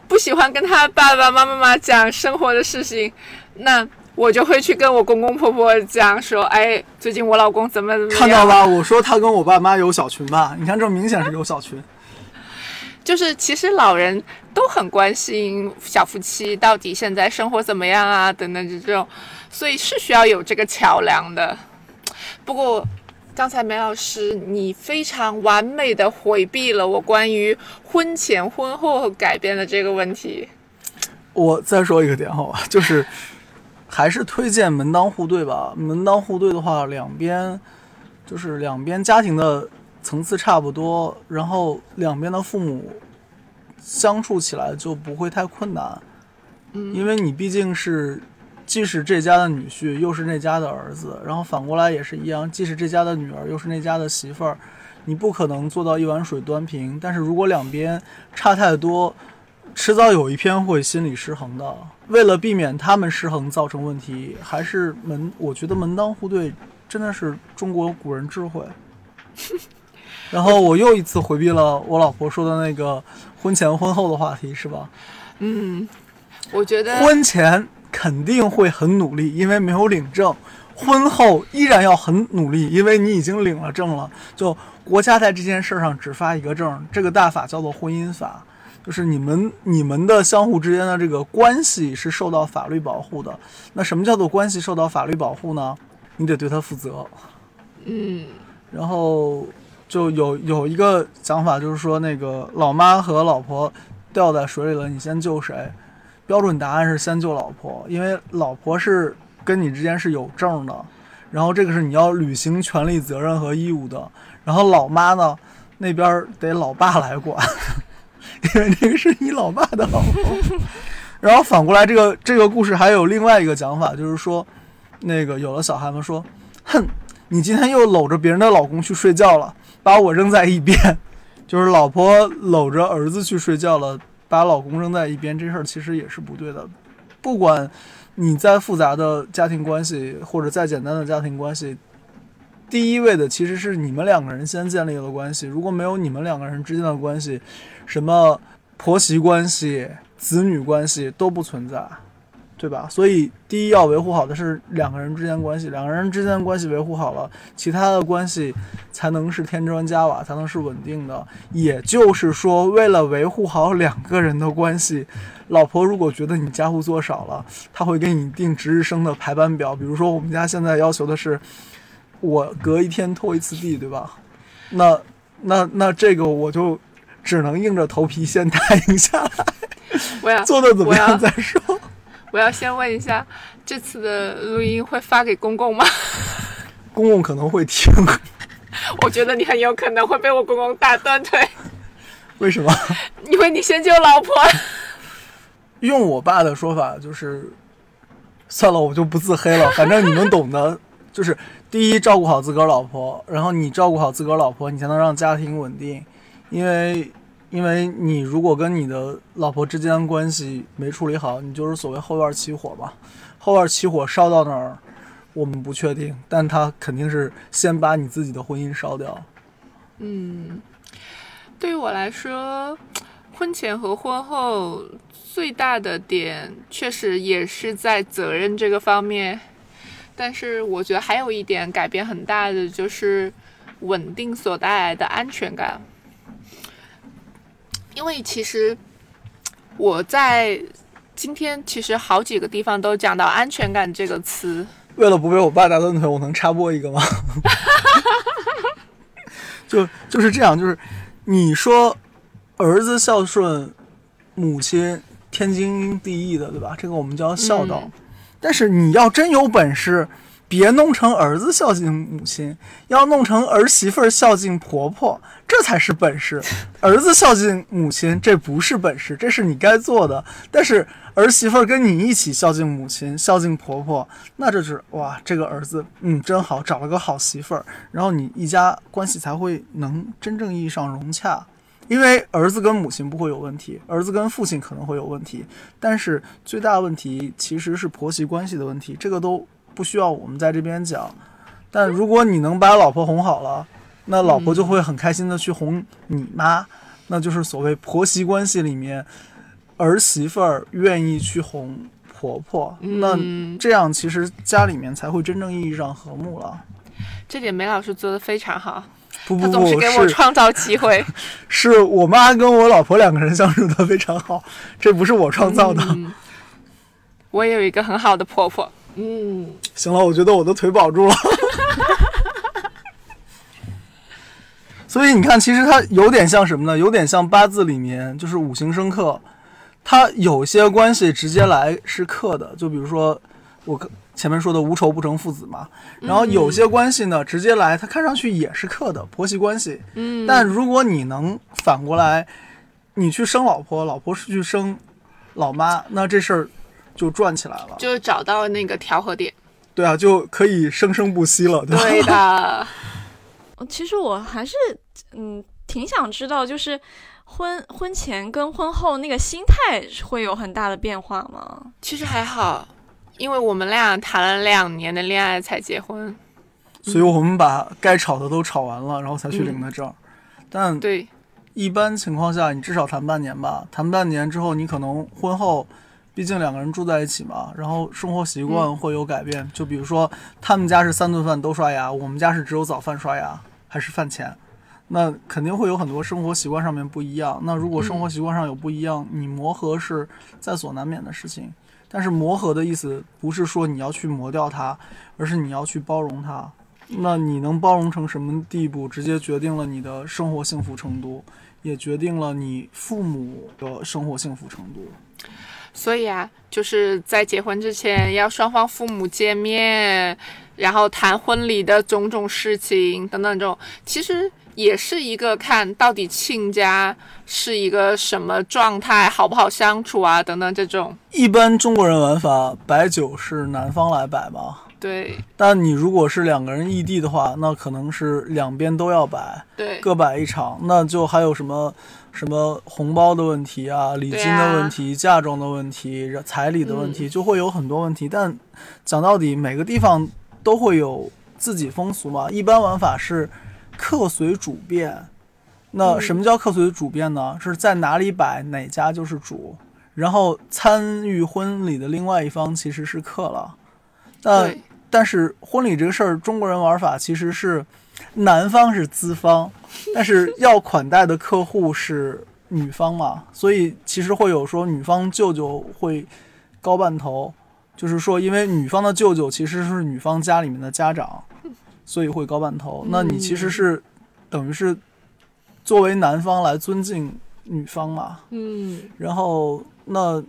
不喜欢跟他爸爸妈妈讲生活的事情，那我就会去跟我公公婆婆讲说，哎，最近我老公怎么怎么样。看到吧，我说他跟我爸妈有小群吧？你看这明显是有小群。就是其实老人都很关心小夫妻到底现在生活怎么样啊，等等这种，所以是需要有这个桥梁的。不过刚才梅老师你非常完美的回避了我关于婚前婚后改变的这个问题。我再说一个点好吧，就是还是推荐门当户对吧。门当户对的话，两边就是两边家庭的层次差不多，然后两边的父母相处起来就不会太困难。嗯，因为你毕竟是既是这家的女婿，又是那家的儿子，然后反过来也是一样，既是这家的女儿，又是那家的媳妇儿，你不可能做到一碗水端平。但是如果两边差太多，迟早有一篇会心理失衡的。为了避免他们失衡造成问题，还是门，我觉得门当户对真的是中国古人智慧。然后我又一次回避了我老婆说的那个婚前婚后的话题，是吧？嗯，我觉得婚前肯定会很努力，因为没有领证；婚后依然要很努力，因为你已经领了证了。就国家在这件事上只发一个证，这个大法叫做婚姻法，就是你们你们的相互之间的这个关系是受到法律保护的。那什么叫做关系受到法律保护呢？你得对他负责。嗯然后就有有一个讲法，就是说那个老妈和老婆掉在水里了，你先救谁？标准答案是先救老婆，因为老婆是跟你之间是有证的，然后这个是你要履行权利、责任和义务的。然后老妈呢，那边得老爸来管，因为这个是你老爸的老公。然后反过来，这个这个故事还有另外一个讲法，就是说，那个有的小孩们说，哼。你今天又搂着别人的老公去睡觉了，把我扔在一边，就是老婆搂着儿子去睡觉了，把老公扔在一边，这事儿其实也是不对的。不管你再复杂的家庭关系，或者再简单的家庭关系，第一位的其实是你们两个人先建立了关系。如果没有你们两个人之间的关系，什么婆媳关系、子女关系都不存在。对吧？所以第一要维护好的是两个人之间关系，两个人之间关系维护好了，其他的关系才能是添砖加瓦，才能是稳定的。也就是说，为了维护好两个人的关系，老婆如果觉得你家务做少了，她会给你定值日生的排班表。比如说，我们家现在要求的是，我隔一天拖一次地，对吧？那那那这个我就只能硬着头皮先答应下来，我要做的怎么样再说。我要先问一下，这次的录音会发给公公吗？公公可能会听。我觉得你很有可能会被我公公打断腿。为什么？因为你先救老婆。用我爸的说法就是，算了，我就不自黑了。反正你们懂的，就是第一照顾好自个儿老婆，然后你照顾好自个儿老婆，你才能让家庭稳定，因为。因为你如果跟你的老婆之间关系没处理好，你就是所谓后院起火嘛。后院起火烧到哪儿，我们不确定，但他肯定是先把你自己的婚姻烧掉。嗯，对于我来说，婚前和婚后最大的点确实也是在责任这个方面，但是我觉得还有一点改变很大的就是稳定所带来的安全感。因为其实我在今天其实好几个地方都讲到安全感这个词。为了不被我爸打断腿，我能插播一个吗？就就是这样，就是你说儿子孝顺母亲天经地义的，对吧？这个我们叫孝道。但是你要真有本事。别弄成儿子孝敬母亲，要弄成儿媳妇孝敬婆婆，这才是本事。儿子孝敬母亲，这不是本事，这是你该做的。但是儿媳妇跟你一起孝敬母亲、孝敬婆婆，那这是哇，这个儿子嗯真好，找了个好媳妇儿，然后你一家关系才会能真正意义上融洽。因为儿子跟母亲不会有问题，儿子跟父亲可能会有问题，但是最大问题其实是婆媳关系的问题，这个都。不需要我们在这边讲，但如果你能把老婆哄好了，那老婆就会很开心的去哄你妈，那就是所谓婆媳关系里面儿媳妇儿愿意去哄婆婆，那这样其实家里面才会真正意义上和睦了。这点梅老师做的非常好。不不不总是，给我创造机会。是我妈跟我老婆两个人相处的非常好，这不是我创造的。嗯我也有一个很好的婆婆。嗯，行了，我觉得我的腿保住了。所以你看，其实它有点像什么呢？有点像八字里面就是五行生克，它有些关系直接来是克的，就比如说我前面说的无仇不成父子嘛。然后有些关系呢，直接来它看上去也是克的婆媳关系。嗯，但如果你能反过来，你去生老婆，老婆是去生老妈，那这事儿就转起来了。就找到那个调和点。对啊，就可以生生不息了，对吧？对的，其实我还是嗯挺想知道，就是婚婚前跟婚后那个心态会有很大的变化吗？其实还好，因为我们俩谈了两年的恋爱才结婚。所以我们把该吵的都吵完了，然后才去领的证。但对，一般情况下，你至少谈半年吧。谈半年之后，你可能婚后，毕竟两个人住在一起嘛，然后生活习惯会有改变。就比如说，他们家是三顿饭都刷牙，我们家是只有早饭刷牙，还是饭前。那肯定会有很多生活习惯上面不一样。那如果生活习惯上有不一样，你磨合是在所难免的事情。但是磨合的意思不是说你要去磨掉它，而是你要去包容它。那你能包容成什么地步，直接决定了你的生活幸福程度，也决定了你父母的生活幸福程度。所以啊，就是在结婚之前要双方父母见面，然后谈婚礼的种种事情等等这种，其实也是一个看到底亲家是一个什么状态，好不好相处啊等等这种。一般中国人玩法，摆酒是男方来摆嘛。对但你如果是两个人异地的话，那可能是两边都要摆，对各摆一场，那就还有什么什么红包的问题啊、礼金的问题、嫁妆的问题、彩礼的问题，就会有很多问题。但讲到底，每个地方都会有自己风俗嘛。一般玩法是客随主便。那嗯什么叫客随主便呢？是在哪里摆哪家就是主，然后参与婚礼的另外一方其实是客了。但但是婚礼这个事儿，中国人玩法其实是男方是资方，但是要款待的客户是女方嘛，所以其实会有说女方舅舅会高半头，就是说因为女方的舅舅其实是女方家里面的家长，所以会高半头。那你其实是等于是作为男方来尊敬女方嘛，嗯，然后那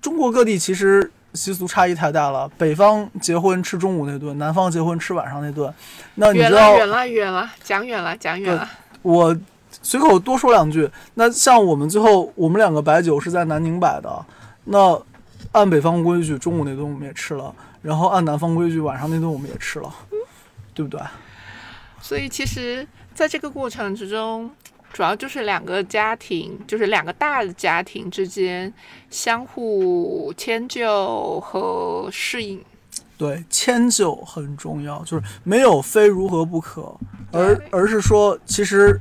中国各地其实习俗差异太大了，北方结婚吃中午那顿，南方结婚吃晚上那顿。那你远知道了远了远了，讲远了讲远了。我随口多说两句。那像我们最后我们两个白酒是在南宁摆的，那按北方规矩，中午那顿我们也吃了，然后按南方规矩，晚上那顿我们也吃了，对不对？所以其实在这个过程之中，主要就是两个家庭，就是两个大的家庭之间相互迁就和适应。对，迁就很重要，就是没有非如何不可，而而是说，其实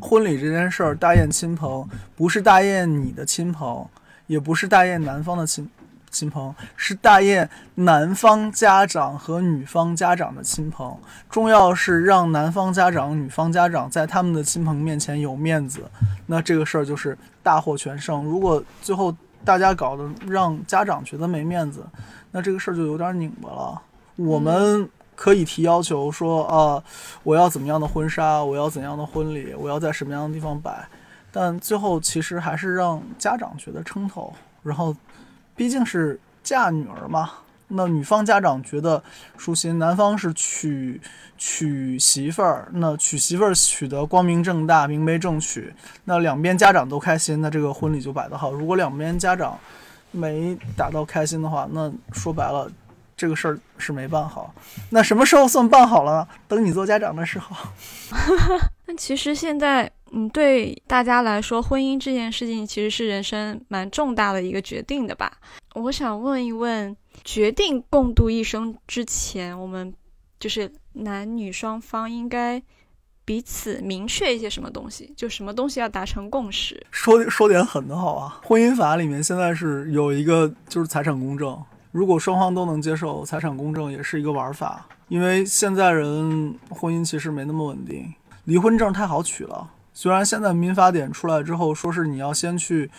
婚礼这件事儿，大宴亲朋，不是大宴你的亲朋，也不是大宴男方的亲亲朋，是大宴男方家长和女方家长的亲朋。重要是让男方家长、女方家长在他们的亲朋面前有面子，那这个事儿就是大获全胜。如果最后大家搞得让家长觉得没面子，那这个事儿就有点拧巴了。我们可以提要求说啊，我要怎么样的婚纱，我要怎样的婚礼，我要在什么样的地方摆，但最后其实还是让家长觉得撑头。然后，毕竟是嫁女儿嘛，那女方家长觉得舒心，男方是娶娶媳妇儿，那娶媳妇儿娶得光明正大、明媒正娶，那两边家长都开心，那这个婚礼就摆得好。如果两边家长没达到开心的话，那说白了，这个事儿是没办好。那什么时候算办好了呢？等你做家长的时候。那其实现在，嗯，对大家来说，婚姻这件事情其实是人生蛮重大的一个决定的吧？我想问一问，决定共度一生之前，我们就是男女双方应该彼此明确一些什么东西？就什么东西要达成共识？说说点狠的好啊，婚姻法里面现在是有一个就是财产公证，如果双方都能接受财产公证，也是一个玩法。因为现在人婚姻其实没那么稳定，离婚证太好取了。虽然现在民法典出来之后，说是你要先去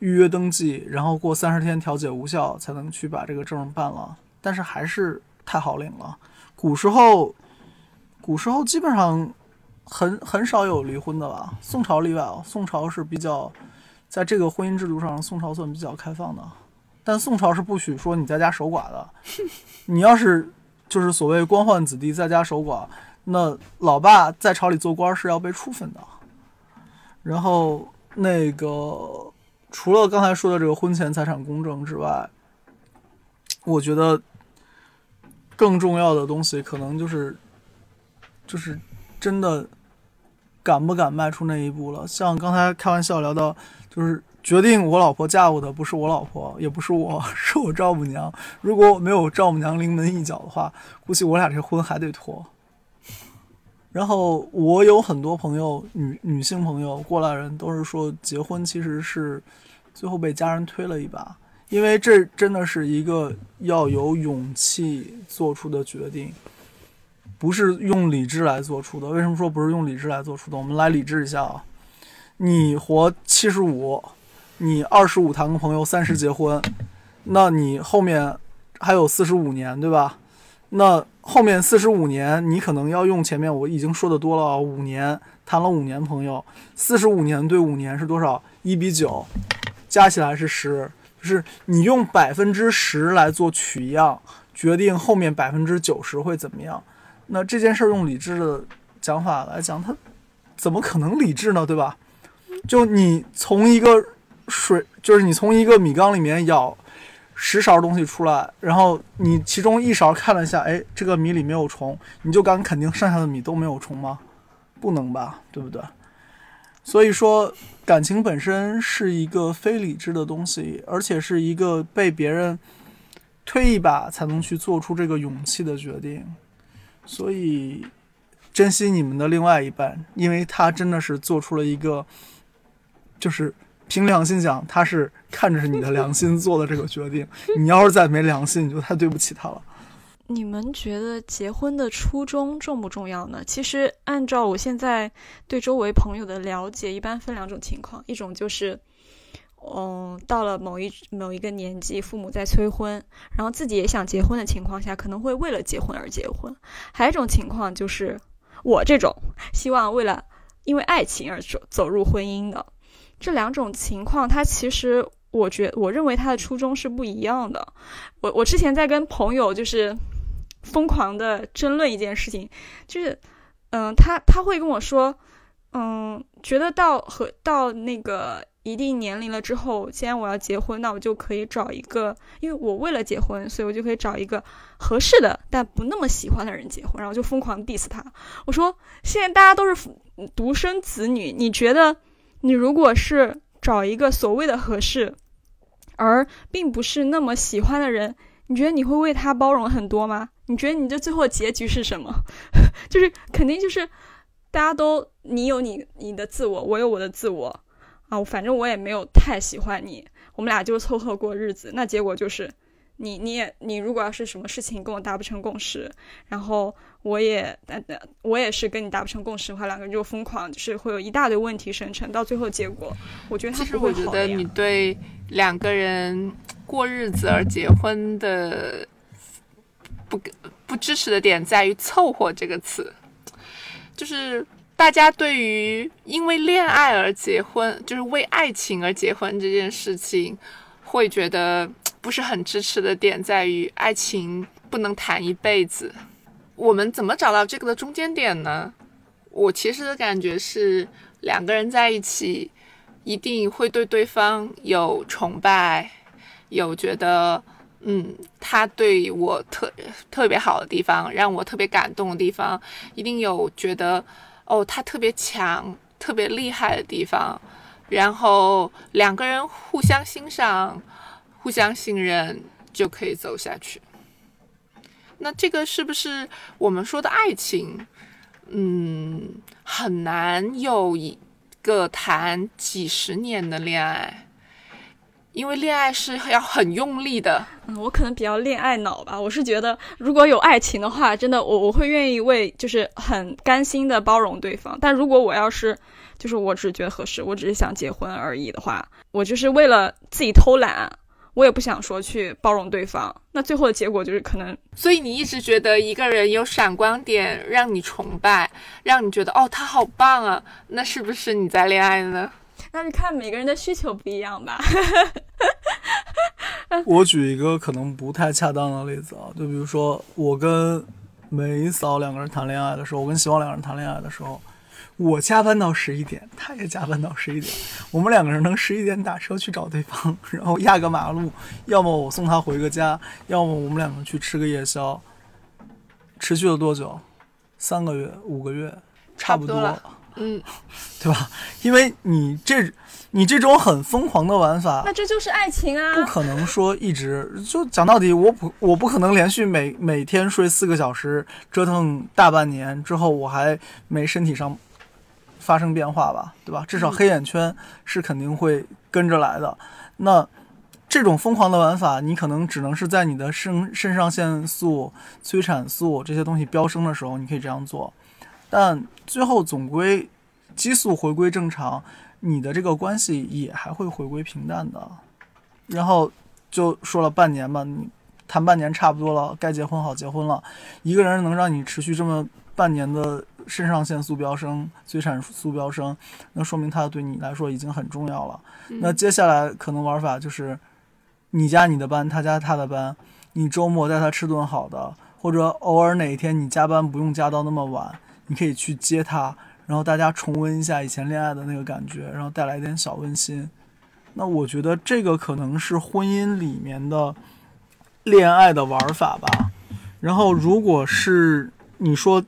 预约登记，然后过三十天调解无效才能去把这个证办了，但是还是太好领了。古时候，古时候基本上很很少有离婚的吧？宋朝例外哦，宋朝是比较在这个婚姻制度上，宋朝算比较开放的。但宋朝是不许说你在家守寡的，你要是就是所谓官宦子弟在家守寡，那老爸在朝里做官是要被处分的。然后那个除了刚才说的这个婚前财产公证之外，我觉得更重要的东西可能就是就是真的敢不敢迈出那一步了。像刚才开玩笑聊到，就是决定我老婆嫁我的不是我老婆，也不是我，是我丈母娘。如果我没有丈母娘临门一脚的话，估计我俩这婚还得拖。然后我有很多朋友，女女性朋友过来人都是说，结婚其实是最后被家人推了一把，因为这真的是一个要有勇气做出的决定，不是用理智来做出的。为什么说不是用理智来做出的？我们来理智一下啊，你活七十五，你二十五谈个朋友，三十结婚，那你后面还有四十五年，对吧？那后面四十五年，你可能要用前面我已经说的多了，五年谈了五年朋友，四十五年对五年是多少？一比九，加起来是十，就是你用百分之十来做取样，决定后面百分之九十会怎么样。那这件事儿用理智的讲法来讲，它怎么可能理智呢？对吧？就你从一个水，就是你从一个米缸里面舀。十勺东西出来，然后你其中一勺看了一下，哎，这个米里没有虫，你就敢肯定剩下的米都没有虫吗？不能吧，对不对？所以说，感情本身是一个非理智的东西，而且是一个被别人推一把才能去做出这个勇气的决定。所以，珍惜你们的另外一半，因为他真的是做出了一个，就是凭良心讲，他是。看着是你的良心做的这个决定，你要是再没良心，你就太对不起他了。你们觉得结婚的初衷重不重要呢？其实按照我现在对周围朋友的了解，一般分两种情况，一种就是，嗯，到了某一某一个年纪，父母在催婚，然后自己也想结婚的情况下，可能会为了结婚而结婚；还有一种情况就是我这种希望为了因为爱情而走走入婚姻的。这两种情况，它其实。我觉我认为他的初衷是不一样的。我我之前在跟朋友就是疯狂的争论一件事情，就是嗯，他他会跟我说，嗯，觉得到和到那个一定年龄了之后，既然我要结婚，那我就可以找一个，因为我为了结婚，所以我就可以找一个合适的但不那么喜欢的人结婚，然后就疯狂 diss 他。我说现在大家都是独生子女，你觉得你如果是找一个所谓的合适？而并不是那么喜欢的人，你觉得你会为他包容很多吗？你觉得你的最后结局是什么？就是肯定就是大家都你有你你的自我，我有我的自我啊，反正我也没有太喜欢你，我们俩就凑合过日子。那结果就是你你也你如果要是什么事情跟我达不成共识，然后。我也，但我也是跟你达不成共识的话，两个人就疯狂，就是会有一大堆问题生成，到最后结果，我觉得其实我觉得你对两个人过日子而结婚的不不支持的点在于“凑合”这个词，就是大家对于因为恋爱而结婚，就是为爱情而结婚这件事情，会觉得不是很支持的点在于爱情不能谈一辈子。我们怎么找到这个的中间点呢？我其实的感觉是，两个人在一起，一定会对对方有崇拜，有觉得，嗯，他对我特特别好的地方，让我特别感动的地方，一定有觉得，哦，他特别强、特别厉害的地方，然后两个人互相欣赏、互相信任，就可以走下去。那这个是不是我们说的爱情？嗯，很难有一个谈几十年的恋爱，因为恋爱是要很用力的。嗯，我可能比较恋爱脑吧。我是觉得，如果有爱情的话，真的我我会愿意为就是很甘心的包容对方。但如果我要是就是我只觉得合适，我只是想结婚而已的话，我就是为了自己偷懒，我也不想说去包容对方。那最后的结果就是可能，所以你一直觉得一个人有闪光点让你崇拜，让你觉得哦他好棒啊，那是不是你在恋爱呢？那就看每个人的需求不一样吧。我举一个可能不太恰当的例子啊，就比如说我跟梅嫂两个人谈恋爱的时候，我跟希望两个人谈恋爱的时候，我加班到十一点，他也加班到十一点，我们两个人能十一点打车去找对方，然后压个马路，要么我送他回个家，要么我们两个去吃个夜宵，持续了多久？三个月、五个月，差不多。嗯，对吧？因为你这你这种很疯狂的玩法，那这就是爱情啊！不可能说一直就讲到底，我不我不可能连续每每天睡四个小时，折腾大半年之后，我还没身体上发生变化吧？对吧？至少黑眼圈是肯定会跟着来的。那这种疯狂的玩法，你可能只能是在你的肾肾上腺素、催产素这些东西飙升的时候，你可以这样做。但最后总归激素回归正常，你的这个关系也还会回归平淡的。然后就说了半年吧，你谈半年差不多了，该结婚好结婚了。一个人能让你持续这么半年的肾上腺素飙升、催产素飙升，那说明他对你来说已经很重要了。那接下来可能玩法就是你加你的班，他加他的班，你周末带他吃顿好的，或者偶尔哪一天你加班不用加到那么晚。你可以去接他，然后大家重温一下以前恋爱的那个感觉，然后带来一点小温馨。那我觉得这个可能是婚姻里面的恋爱的玩法吧。然后如果是你说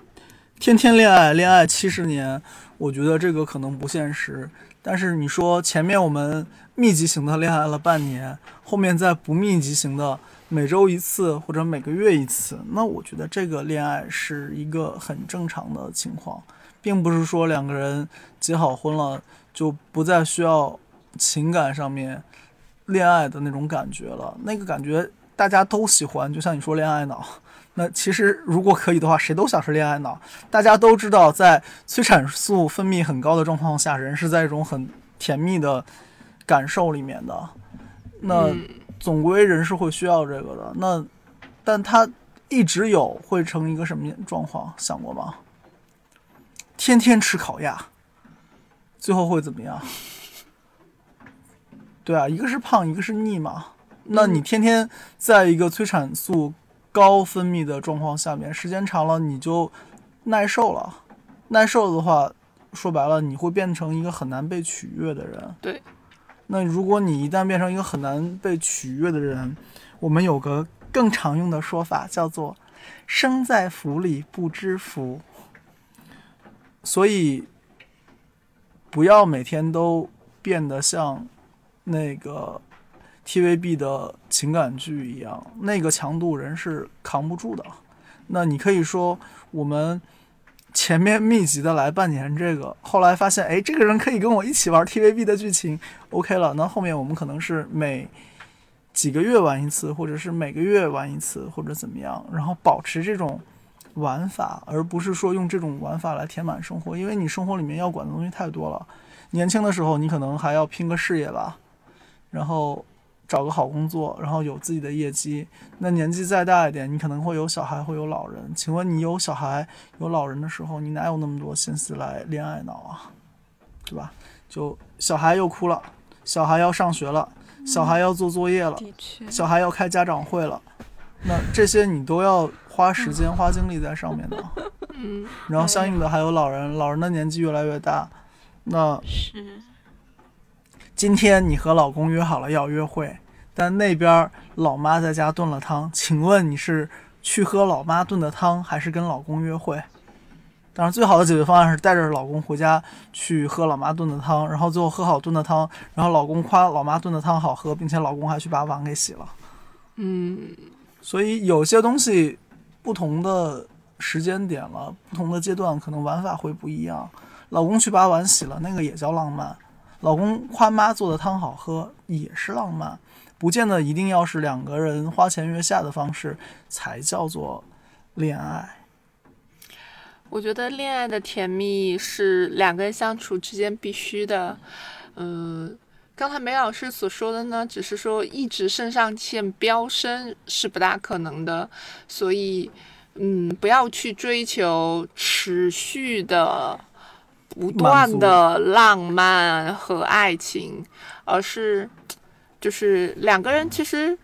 天天恋爱，恋爱七十年，我觉得这个可能不现实。但是你说前面我们密集型的恋爱了半年，后面再不密集型的。每周一次或者每个月一次，那我觉得这个恋爱是一个很正常的情况，并不是说两个人结好婚了就不再需要情感上面恋爱的那种感觉了。那个感觉大家都喜欢，就像你说恋爱脑，那其实如果可以的话，谁都想是恋爱脑。大家都知道，在催产素分泌很高的状况下，人是在一种很甜蜜的感受里面的。那。总归人是会需要这个的，那，但他一直有会成一个什么状况？想过吗？天天吃烤鸭，最后会怎么样？对啊，一个是胖，一个是腻嘛。那你天天在一个催产素高分泌的状况下面，时间长了你就耐受了。耐受的话，说白了，你会变成一个很难被取悦的人。对。那如果你一旦变成一个很难被取悦的人，我们有个更常用的说法叫做“生在福里不知福”。所以不要每天都变得像那个 TVB 的情感剧一样，那个强度人是扛不住的。那你可以说我们。前面密集的来半年，这个后来发现，哎，这个人可以跟我一起玩 TVB 的剧情，OK 了。那后面我们可能是每几个月玩一次，或者是每个月玩一次，或者怎么样，然后保持这种玩法，而不是说用这种玩法来填满生活，因为你生活里面要管的东西太多了。年轻的时候，你可能还要拼个事业吧，然后。找个好工作，然后有自己的业绩。那年纪再大一点，你可能会有小孩，会有老人。请问你有小孩、有老人的时候，你哪有那么多心思来恋爱脑啊？对吧？就小孩又哭了，小孩要上学了，小孩要做作业了，小孩要开家长会了。那这些你都要花时间、花精力在上面的。嗯。然后相应的还有老人，老人的年纪越来越大，那是。今天你和老公约好了要约会。但那边老妈在家炖了汤，请问你是去喝老妈炖的汤，还是跟老公约会？当然，最好的解决方案是带着老公回家去喝老妈炖的汤，然后最后喝好炖的汤，然后老公夸老妈炖的汤好喝，并且老公还去把碗给洗了。嗯，所以有些东西，不同的时间点了，不同的阶段，可能玩法会不一样。老公去把碗洗了，那个也叫浪漫。老公夸妈做的汤好喝也是浪漫，不见得一定要是两个人花前月下的方式才叫做恋爱。我觉得恋爱的甜蜜是两个人相处之间必须的。嗯，刚才梅老师所说的呢，只是说一直肾上腺飙升是不大可能的，所以嗯，不要去追求持续的、不断的浪漫和爱情，而是就是两个人其实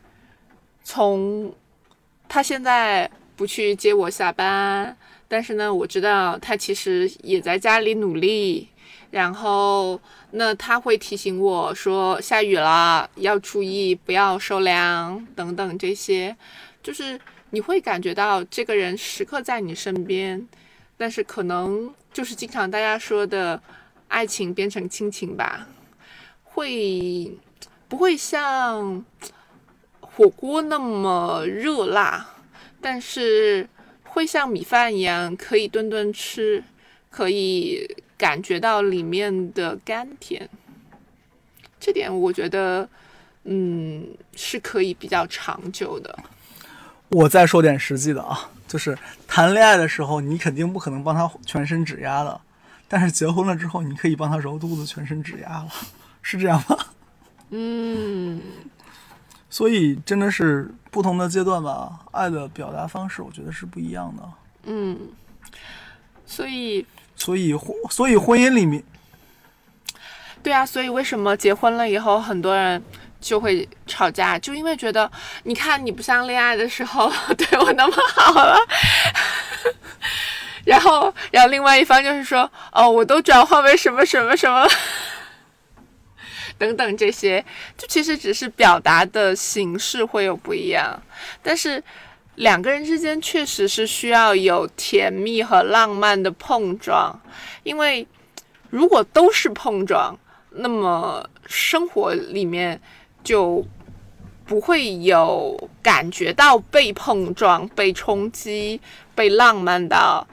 从他现在不去接我下班。但是呢，我知道他其实也在家里努力，然后那他会提醒我说下雨了要注意不要受凉等等这些，就是你会感觉到这个人时刻在你身边，但是可能就是经常大家说的爱情变成亲情吧，会不会像火锅那么热辣，但是。会像米饭一样，可以顿顿吃，可以感觉到里面的甘甜。这点我觉得，嗯，是可以比较长久的。我再说点实际的啊，就是谈恋爱的时候，你肯定不可能帮他全身指压的，但是结婚了之后，你可以帮他揉肚子、全身指压了，是这样吗？嗯。所以真的是不同的阶段吧，爱的表达方式，我觉得是不一样的。嗯，所以，所以婚，所以婚姻里面，对啊，所以为什么结婚了以后很多人就会吵架，就因为觉得你看你不像恋爱的时候 对我那么好了，然后，然后另外一方就是说，哦，我都转化为什么什么什么。等等，这些就其实只是表达的形式会有不一样，但是两个人之间确实是需要有甜蜜和浪漫的碰撞，因为如果都是碰撞，那么生活里面就不会有感觉到被碰撞、被冲击、被浪漫到。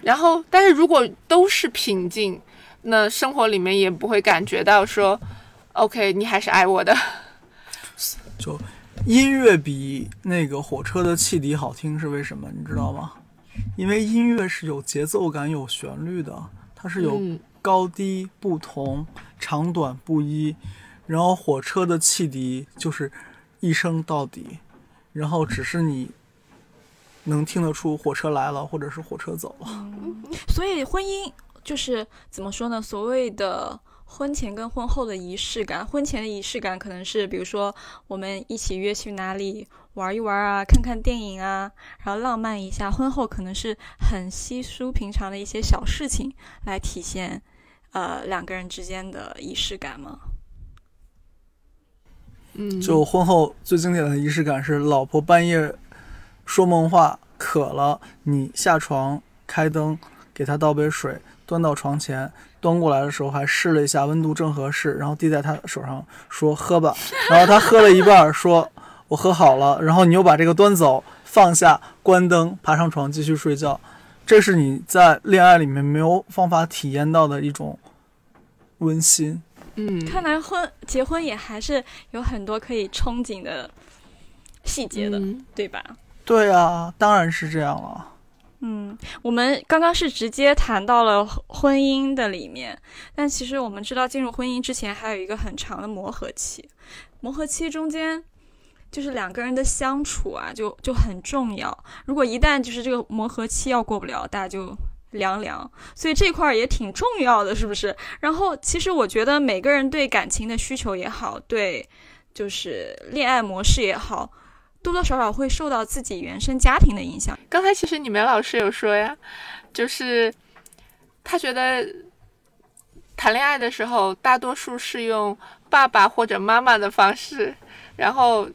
然后，但是如果都是平静。那生活里面也不会感觉到说，OK，你还是爱我的。就音乐比那个火车的汽笛好听是为什么？你知道吗？因为音乐是有节奏感、有旋律的，它是有高低不同、长短不一。然后火车的汽笛就是一声到底，然后只是你能听得出火车来了，或者是火车走了。所以婚姻。就是怎么说呢？所谓的婚前跟婚后的仪式感，婚前的仪式感可能是，比如说我们一起约去哪里玩一玩啊，看看电影啊，然后浪漫一下。婚后可能是很稀疏平常的一些小事情来体现，呃，两个人之间的仪式感吗？嗯，就婚后最经典的仪式感是，老婆半夜说梦话，渴了，你下床开灯，给她倒杯水。端到床前，端过来的时候还试了一下温度正合适，然后递在她手上说喝吧。然后她喝了一半，说我喝好了。然后你又把这个端走，放下，关灯，爬上床继续睡觉。这是你在恋爱里面没有方法体验到的一种温馨。嗯，看来婚结婚也还是有很多可以憧憬的细节的，对吧？对啊，当然是这样了。嗯，我们刚刚是直接谈到了婚姻的里面，但其实我们知道，进入婚姻之前还有一个很长的磨合期。磨合期中间，就是两个人的相处啊，就就很重要。如果一旦就是这个磨合期要过不了，大家就凉凉。所以这块儿也挺重要的，是不是？然后，其实我觉得每个人对感情的需求也好，对就是恋爱模式也好。多多少少会受到自己原生家庭的影响。刚才其实你们老师有说呀，就是他觉得谈恋爱的时候，大多数是用爸爸或者妈妈的方式，然后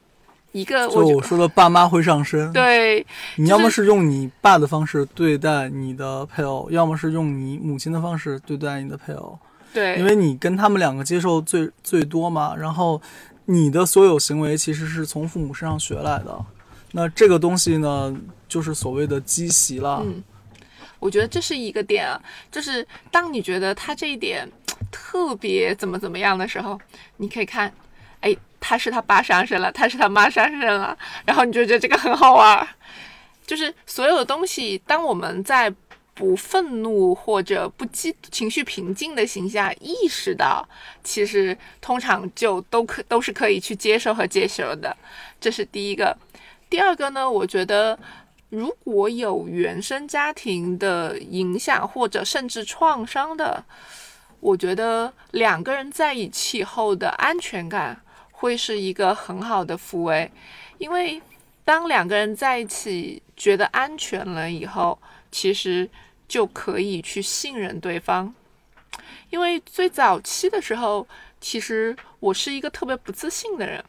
一个就我说的爸妈会上身。对，你要么是用你爸的方式对待你的配偶，要么是用你母亲的方式对待你的配偶。对，因为你跟他们两个接受最最多嘛，然后。你的所有行为其实是从父母身上学来的，那这个东西呢，就是所谓的积习了。嗯，我觉得这是一个点啊，就是当你觉得他这一点特别怎么怎么样的时候，你可以看，哎，他是他爸上身了，他是他妈上身了，然后你就觉得这个很好玩儿。就是所有的东西，当我们在不愤怒或者不激情绪平静的形下意识到，其实通常就都可都是可以去接受和接受的。这是第一个。第二个呢，我觉得如果有原生家庭的影响或者甚至创伤的，我觉得两个人在一起后的安全感会是一个很好的抚慰，因为当两个人在一起觉得安全了以后，其实就可以去信任对方。因为最早期的时候，其实我是一个特别不自信的人。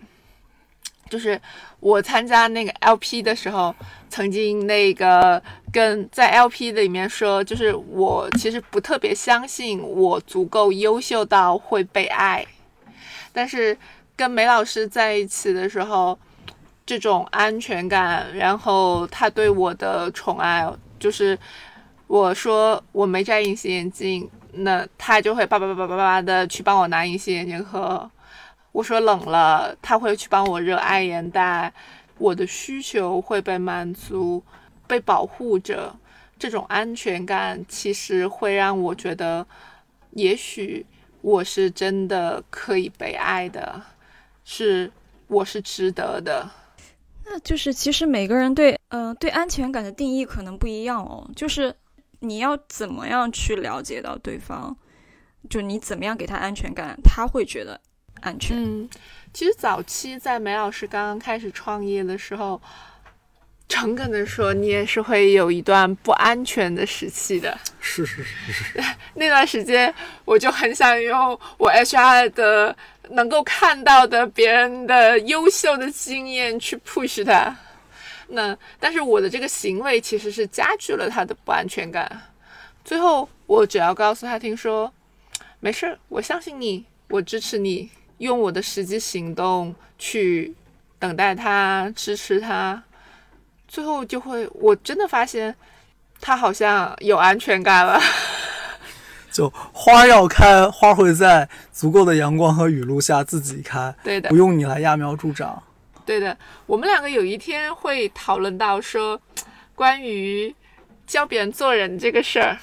就是我参加那个 LP 的时候，曾经那个跟在 LP 里面说，就是我其实不特别相信我足够优秀到会被爱，但是跟梅老师在一起的时候，这种安全感，然后他对我的宠爱，就是我说我没摘隐形眼镜，那他就会叭叭叭叭叭叭的去帮我拿隐形眼镜盒。我说冷了，他会去帮我热爱眼袋，我的需求会被满足，被保护着，这种安全感其实会让我觉得，也许我是真的可以被爱的，是我是值得的。那就是其实每个人对呃对安全感的定义可能不一样哦，就是你要怎么样去了解到对方，就你怎么样给他安全感，他会觉得。安全。嗯，其实早期在梅老师刚刚开始创业的时候，诚恳的说，你也是会有一段不安全的时期的。是是是是。那段时间，我就很想用我 HR 的能够看到的别人的优秀的经验去 push 他。那但是我的这个行为其实是加剧了他的不安全感。最后，我只要告诉他听说，没事，我相信你，我支持你。用我的实际行动去等待他，支持他，最后就会，我真的发现他好像有安全感了。就花要开，花会在足够的阳光和雨露下自己开，对的，不用你来揠苗助长。对的，我们两个有一天会讨论到说，关于教别人做人这个事儿，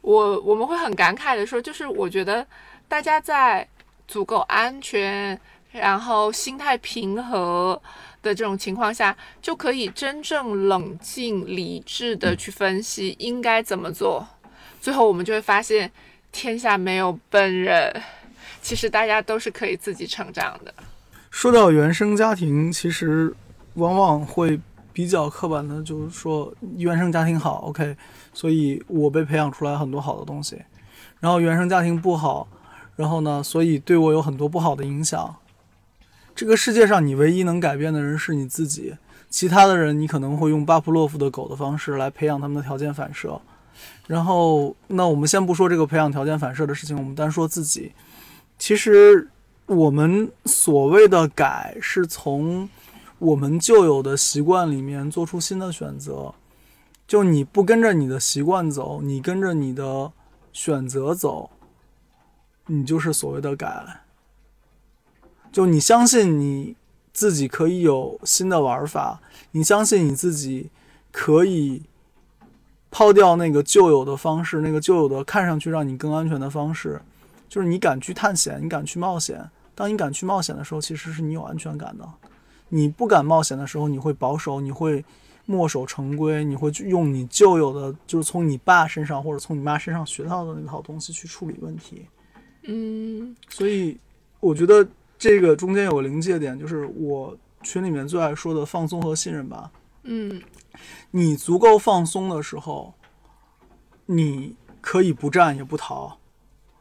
我我们会很感慨的说，就是我觉得大家在。足够安全，然后心态平和的这种情况下，就可以真正冷静理智的去分析应该怎么做。最后我们就会发现，天下没有笨人，其实大家都是可以自己成长的。说到原生家庭，其实往往会比较刻板的，就是说原生家庭好，OK，所以我被培养出来很多好的东西，然后原生家庭不好。然后呢？所以对我有很多不好的影响。这个世界上，你唯一能改变的人是你自己。其他的人，你可能会用巴甫洛夫的狗的方式来培养他们的条件反射。然后，那我们先不说这个培养条件反射的事情，我们单说自己。其实，我们所谓的改，是从我们旧有的习惯里面做出新的选择。就你不跟着你的习惯走，你跟着你的选择走。你就是所谓的改，就你相信你自己可以有新的玩法，你相信你自己可以抛掉那个旧有的方式，那个旧有的看上去让你更安全的方式，就是你敢去探险，你敢去冒险。当你敢去冒险的时候，其实是你有安全感的。你不敢冒险的时候，你会保守，你会墨守成规，你会用你旧有的，就是从你爸身上或者从你妈身上学到的那套东西去处理问题。嗯，所以我觉得这个中间有个临界点，就是我群里面最爱说的放松和信任吧。嗯，你足够放松的时候，你可以不战也不逃；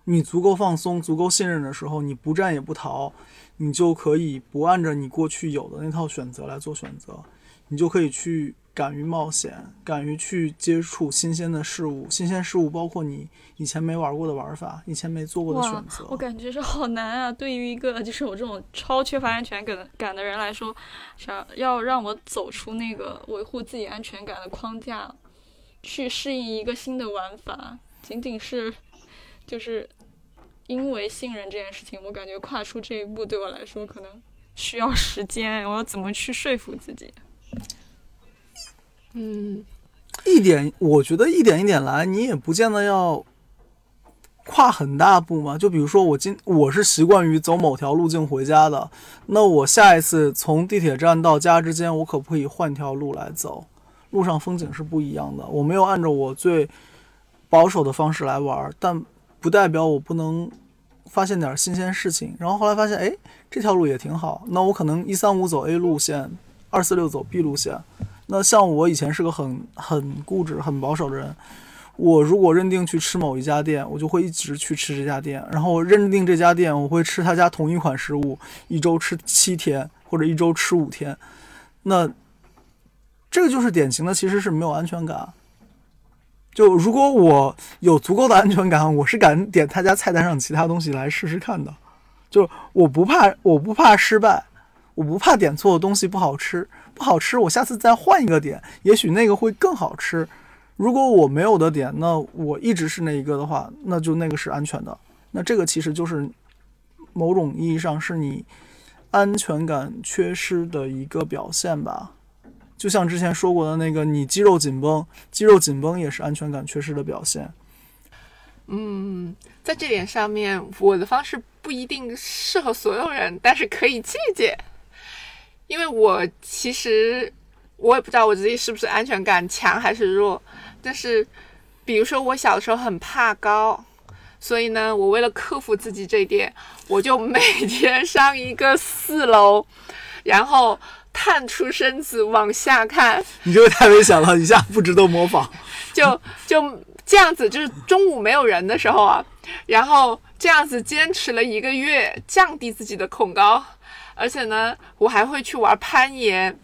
你足够放松、足够信任的时候，你不战也不逃，你就可以不按着你过去有的那套选择来做选择，你就可以去。敢于冒险，敢于去接触新鲜的事物。新鲜事物包括你以前没玩过的玩法，以前没做过的选择。我感觉是好难啊！对于一个就是我这种超缺乏安全感感的人来说，想要让我走出那个维护自己安全感的框架，去适应一个新的玩法，仅仅是就是因为信任这件事情，我感觉跨出这一步对我来说可能需要时间。我要怎么去说服自己？嗯，一点，我觉得一点一点来，你也不见得要跨很大步嘛。就比如说我今我是习惯于走某条路径回家的，那我下一次从地铁站到家之间，我可不可以换条路来走？路上风景是不一样的，我没有按照我最保守的方式来玩，但不代表我不能发现点新鲜事情。然后后来发现，哎，这条路也挺好，那我可能一三五走 A 路线，二四六走 B 路线。那像我以前是个很很固执、很保守的人，我如果认定去吃某一家店，我就会一直去吃这家店。然后认定这家店，我会吃他家同一款食物，一周吃七天或者一周吃五天。那这个就是典型的，其实是没有安全感。就如果我有足够的安全感，我是敢点他家菜单上其他东西来试试看的。就我不怕，我不怕失败，我不怕点错的东西不好吃。不好吃，我下次再换一个点，也许那个会更好吃。如果我没有的点，那我一直是那一个的话，那就那个是安全的。那这个其实就是某种意义上是你安全感缺失的一个表现吧。就像之前说过的那个，你肌肉紧绷，肌肉紧绷也是安全感缺失的表现。嗯，在这点上面，我的方式不一定适合所有人，但是可以借鉴。因为我其实我也不知道我自己是不是安全感强还是弱，但是比如说我小时候很怕高，所以呢，我为了克服自己这一点，我就每天上一个四楼，然后探出身子往下看。你这个太危险了，一下不值得模仿。就就这样子，就是中午没有人的时候啊，然后这样子坚持了一个月，降低自己的恐高。而且呢，我还会去玩攀岩。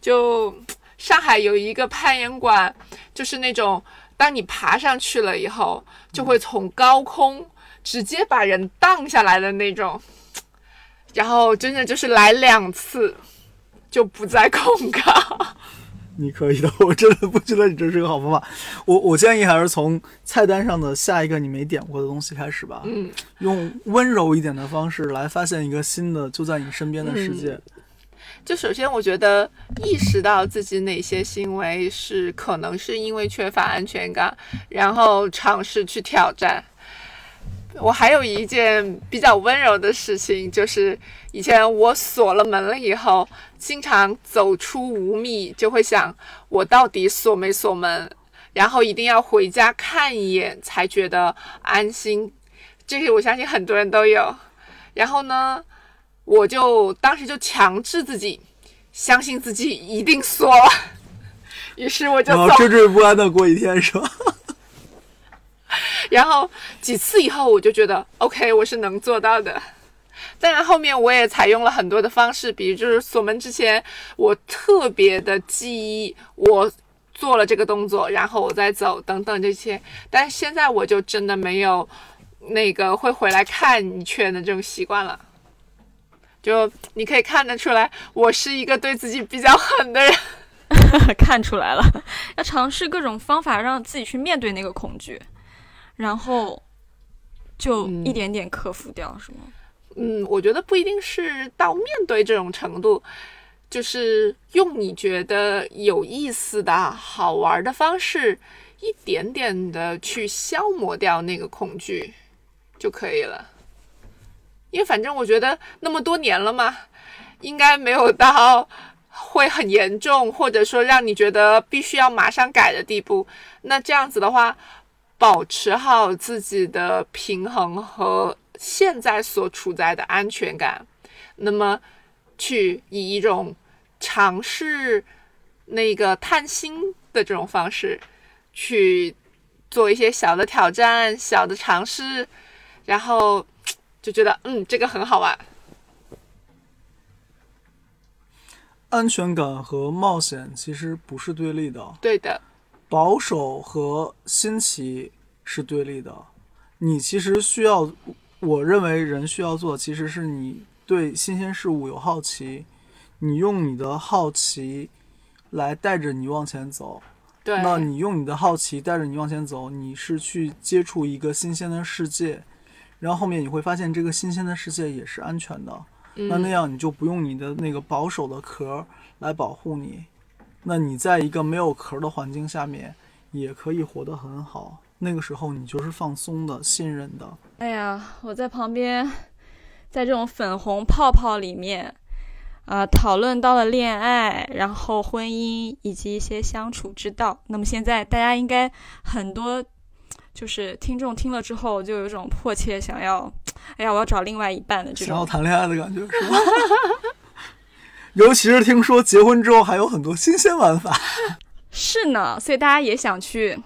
就上海有一个攀岩馆，就是那种当你爬上去了以后，就会从高空直接把人荡下来的那种。然后真的就是来两次，就不再恐高。你可以的，我真的不觉得你这是个好方法。我我建议还是从菜单上的下一个你没点过的东西开始吧。嗯，用温柔一点的方式来发现一个新的就在你身边的世界。就首先，我觉得意识到自己哪些行为是可能是因为缺乏安全感，然后尝试去挑战。我还有一件比较温柔的事情，就是以前我锁了门了以后，经常走出五米就会想，我到底锁没锁门，然后一定要回家看一眼才觉得安心。这个我相信很多人都有。然后呢，我就当时就强制自己，相信自己一定锁了。于是我就惴惴不安的过一天，是吧？然后几次以后，我就觉得 OK，我是能做到的。当然后面我也采用了很多的方式，比如就是锁门之前，我特别的记忆我做了这个动作，然后我再走等等这些。但是现在我就真的没有那个会回来看一圈的这种习惯了。就你可以看得出来，我是一个对自己比较狠的人。看出来了，要尝试各种方法让自己去面对那个恐惧。然后就一点点克服掉，是吗？嗯，我觉得不一定是到面对这种程度，就是用你觉得有意思的好玩的方式，一点点的去消磨掉那个恐惧就可以了。因为反正我觉得那么多年了嘛，应该没有到会很严重，或者说让你觉得必须要马上改的地步。那这样子的话。保持好自己的平衡和现在所处在的安全感，那么去以一种尝试那个探新的这种方式去做一些小的挑战、小的尝试，然后就觉得嗯，这个很好玩。安全感和冒险其实不是对立的。对的。保守和新奇是对立的，你其实需要，我认为人需要做，其实是你对新鲜事物有好奇，你用你的好奇来带着你往前走。对，那你用你的好奇带着你往前走，你是去接触一个新鲜的世界，然后后面你会发现这个新鲜的世界也是安全的。嗯。那那样你就不用你的那个保守的壳来保护你，那你在一个没有壳的环境下面也可以活得很好。那个时候你就是放松的、信任的。哎呀，我在旁边，在这种粉红泡泡里面，啊、讨论到了恋爱，然后婚姻以及一些相处之道。那么现在大家应该很多，就是听众听了之后就有一种迫切想要，哎呀，我要找另外一半的这想要。谈恋爱的感觉是吧？尤其是听说结婚之后还有很多新鲜玩法。是呢，所以大家也想去，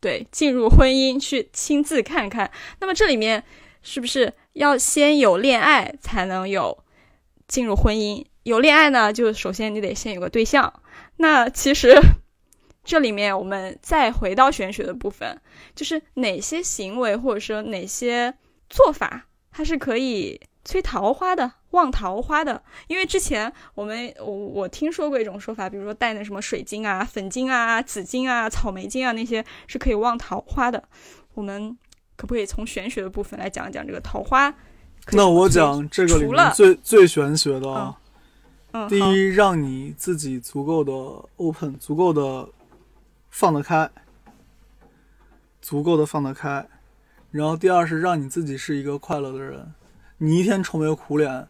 对，进入婚姻去亲自看看。那么这里面是不是要先有恋爱才能有进入婚姻？有恋爱呢，就首先你得先有个对象。那其实 这里面我们再回到玄学的部分，就是哪些行为或者说哪些做法，它是可以催桃花的、旺桃花的。因为之前我们我我听说过一种说法，比如说带那什么水晶啊、粉晶啊、紫晶啊、草莓晶啊那些是可以望桃花的。我们可不可以从玄学的部分来讲一讲这个桃花那我？讲这个里面最最玄学的啊，第一，让你自己足够的 open，足够的放得开，足够的放得开。然后第二是让你自己是一个快乐的人，你一天愁眉苦脸，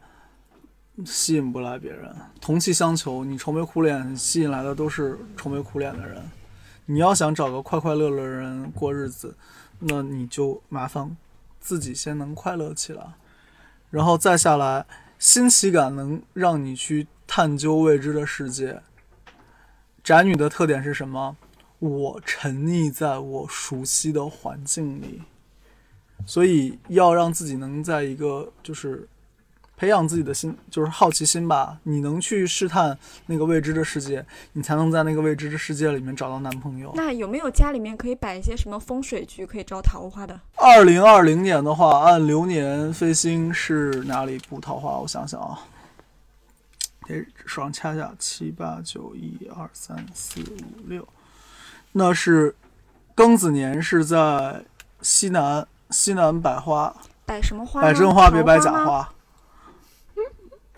吸引不来别人。同气相求，你愁眉苦脸，吸引来的都是愁眉苦脸的人。你要想找个快快乐乐的人过日子，那你就麻烦自己先能快乐起来，然后再下来，新奇感能让你去探究未知的世界。宅女的特点是什么？我沉溺在我熟悉的环境里，所以要让自己能在一个就是培养自己的心，就是好奇心吧。你能去试探那个未知的世界，你才能在那个未知的世界里面找到男朋友。那有没有家里面可以摆一些什么风水局可以招桃花的？二零二零年的话，按流年飞星是哪里补桃花？我想想啊，得手上掐掐，七八九一二三四五六，那是庚子年是在西南，西南百花，摆什么花？摆真花别摆假花，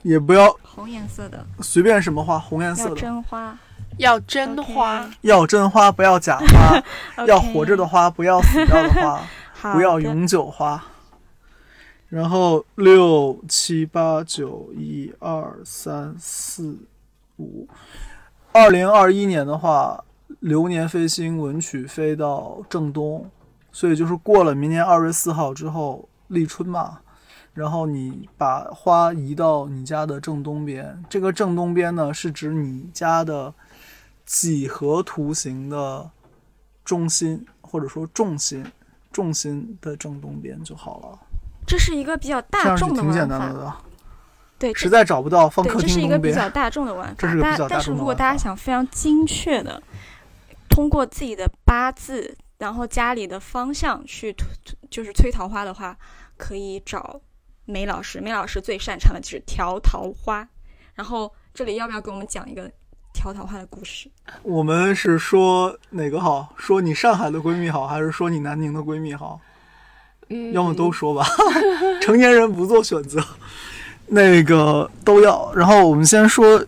也不要红颜色的，随便什么花，红颜色的，真花。要真花。要真花不要假花，要活着的花不要死掉的花。的。不要永久花。然后六七八九一二三四五，二零二一年的话，流年飞星文曲飞到正东，所以就是过了明年二月四号之后立春嘛。然后你把花移到你家的正东边，这个正东边呢是指你家的几何图形的中心，或者说重心。重心的正东边就好了，这是一个比较大众的挺简玩法，单的。对，实在找不到，放对，客这是厅东边。一个比较大众的玩法。这是个比较大但但是众的玩如果大家想非常精确的通过自己的八字，然后家里的方向去推就是催桃花的话，可以找梅老师。梅老师最擅长的就是调桃花。然后这里要不要给我们讲一个调桃花的故事？我们是说哪个好？说你上海的闺蜜好，还是说你南宁的闺蜜好？嗯，要么都说吧。成年人不做选择，那个都要。然后我们先说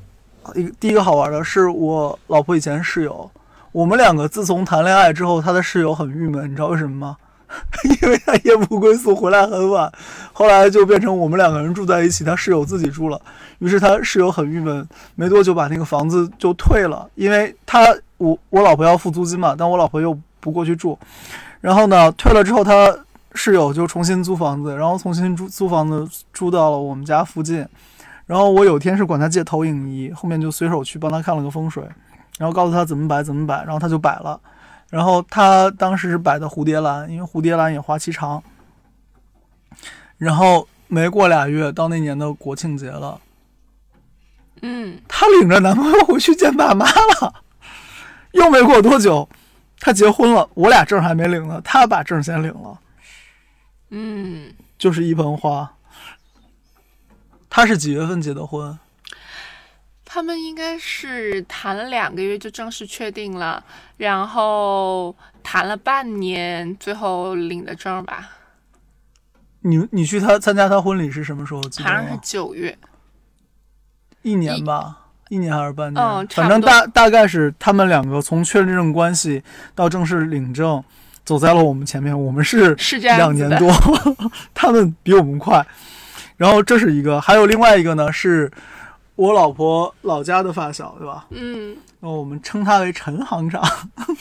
一个第一个好玩的是我老婆以前室友，我们两个自从谈恋爱之后，她的室友很郁闷，你知道为什么吗？因为他夜不归宿，回来很晚，后来就变成我们两个人住在一起，他室友自己住了。于是他室友很郁闷，没多久把那个房子就退了，因为他我我老婆要付租金嘛，但我老婆又不过去住。然后呢，退了之后，他室友就重新租房子，然后重新租租房子租到了我们家附近。然后我有天是管他借投影仪，后面就随手去帮他看了个风水，然后告诉他怎么摆怎么摆，然后他就摆了。然后他当时是摆的蝴蝶兰，因为蝴蝶兰也花期长。然后没过俩月，到那年的国庆节了，嗯，她领着男朋友回去见爸妈了。又没过多久，她结婚了，我俩证还没领呢，她把证先领了。嗯，就是一盆花。她是几月份结的婚？他们应该是谈了两个月就正式确定了，然后谈了半年，最后领的证吧。你你去他参加他婚礼是什么时候？好像是？九月，一年吧，一年还是半年？嗯反正大大概是他们两个从确认关系到正式领证，走在了我们前面。我们是是这样。两年多，他们比我们快。然后这是一个，还有另外一个呢，是我老婆老家的发小，对吧？嗯然后我们称他为陈行长。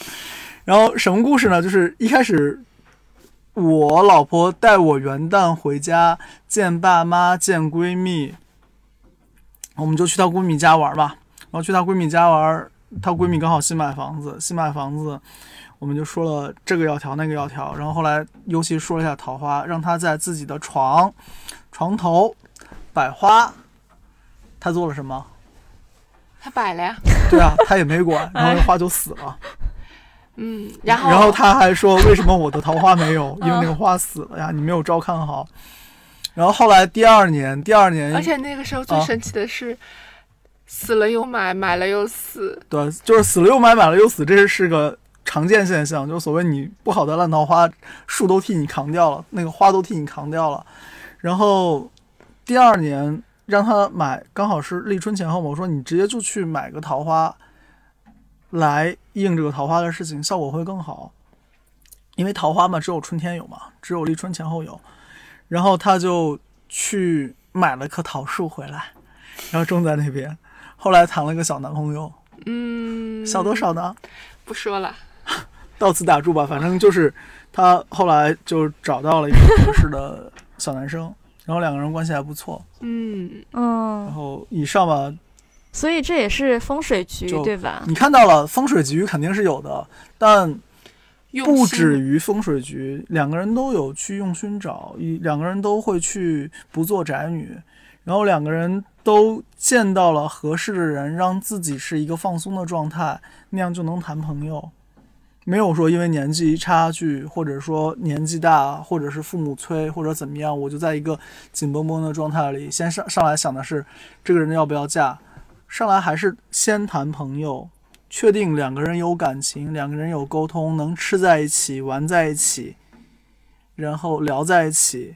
然后什么故事呢？就是一开始我老婆带我元旦回家见爸妈、见闺蜜，我们就去她闺蜜家玩吧。然后去她闺蜜家玩，她闺蜜刚好新买房子，新买房子，我们就说了这个要调，那个要调。然后后来尤其说了一下桃花，让她在自己的床床头摆花。她做了什么？他摆了呀。对啊，他也没管，然后那花就死了。嗯，然后然后他还说，为什么我的桃花没有？因为那个花死了呀，你没有照看好。然后后来第二年，第二年而且那个时候最啊神奇的是，死了又买，买了又死。对，就是死了又买，买了又死，这是是个常见现象，就是所谓你不好的烂桃花，树都替你扛掉了，那个花都替你扛掉了。然后第二年让他买，刚好是立春前后嘛，我说你直接就去买个桃花，来应这个桃花的事情，效果会更好。因为桃花嘛，只有春天有嘛，只有立春前后有。然后他就去买了棵桃树回来，然后种在那边。后来谈了个小男朋友，嗯，小多少呢？不说了。到此打住吧，反正就是他后来就找到了一个合适的小男生，然后两个人关系还不错。嗯嗯，然嗯，后以上吧，所以这也是风水局对吧？你看到了风水局肯定是有的，但不止于风水局，两个人都有去用心找，一两个人都会去不做宅女，然后两个人都见到了合适的人，让自己是一个放松的状态，那样就能谈朋友。没有说因为年纪差距，或者说年纪大，或者是父母催，或者怎么样，我就在一个紧绷绷的状态里，先上上来想的是这个人要不要嫁，上来还是先谈朋友，确定两个人有感情，两个人有沟通，能吃在一起，玩在一起，然后聊在一起，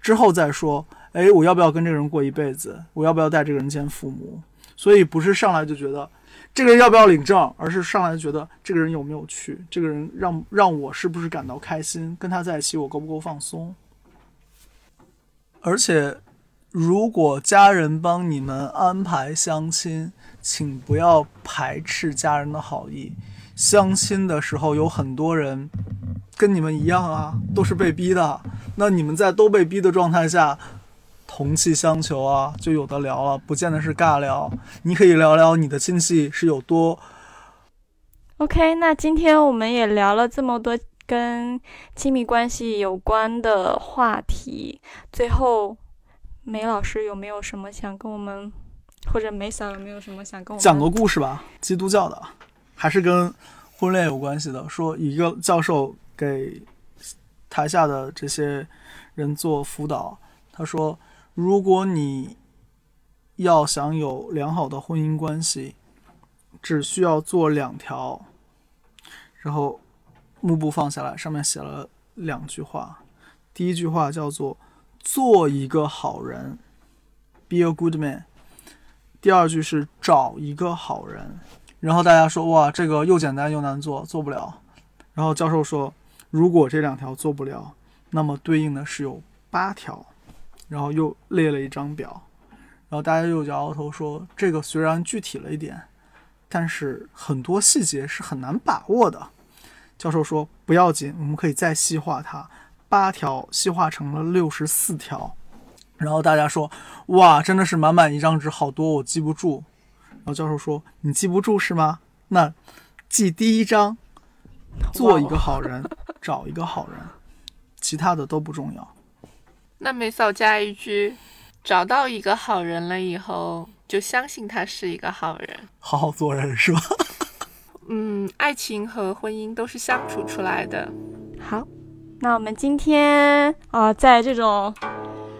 之后再说，哎，我要不要跟这个人过一辈子？我要不要带这个人见父母？所以不是上来就觉得这个人要不要领证，而是上来觉得这个人有没有趣，这个人让让我是不是感到开心，跟他在一起我够不够放松？而且，如果家人帮你们安排相亲，请不要排斥家人的好意。相亲的时候有很多人跟你们一样啊，都是被逼的。那你们在都被逼的状态下，同气相求啊，就有的聊了，不见得是尬聊。你可以聊聊你的亲戚是有多 OK，那今天我们也聊了这么多跟亲密关系有关的话题，最后梅老师有没有什么想跟我们，或者梅嫂有没有什么想跟我们讲个故事吧，基督教的，还是跟婚恋有关系的。说一个教授给台下的这些人做辅导，他说，如果你要想有良好的婚姻关系，只需要做两条，然后幕布放下来，上面写了两句话。第一句话叫做“做一个好人 ”，be a good man。第二句是找一个好人，然后大家说哇，这个又简单又难做，做不了。然后教授说，如果这两条做不了，那么对应的是有八条，然后又列了一张表，然后大家又摇摇头说，这个虽然具体了一点，但是很多细节是很难把握的。教授说不要紧，我们可以再细化它，八条细化成了六十四条。然后大家说哇，真的是满满一张纸，好多我记不住。然后教授说：“你记不住是吗？那记第一章，做一个好人，找一个好人，其他的都不重要。那梅嫂加一句：找到一个好人了以后，就相信他是一个好人。好好做人是吧？嗯，爱情和婚姻都是相处出来的。好，那我们今天啊、呃在这种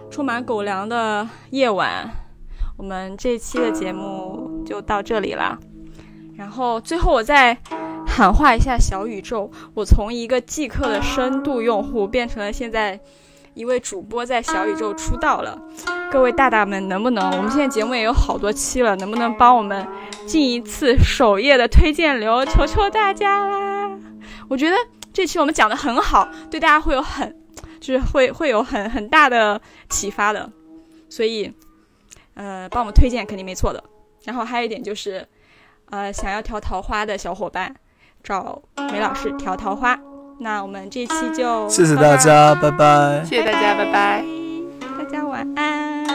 充满狗粮的夜晚，我们这期的节目就到这里啦。然后最后我再喊话一下小宇宙，我从一个即刻的深度用户变成了现在一位主播在小宇宙出道了。各位大大们，能不能？我们现在节目也有好多期了，能不能帮我们进一次首页的推荐流？求求大家啦！我觉得这期我们讲的很好，对大家会有很，就是会会有很很大的启发的。所以，呃，帮我们推荐肯定没错的。然后还有一点就是，呃，想要调桃花的小伙伴，找梅老师调桃花。那我们这期就，谢谢大家，拜拜，谢谢大家，拜拜，大家晚安。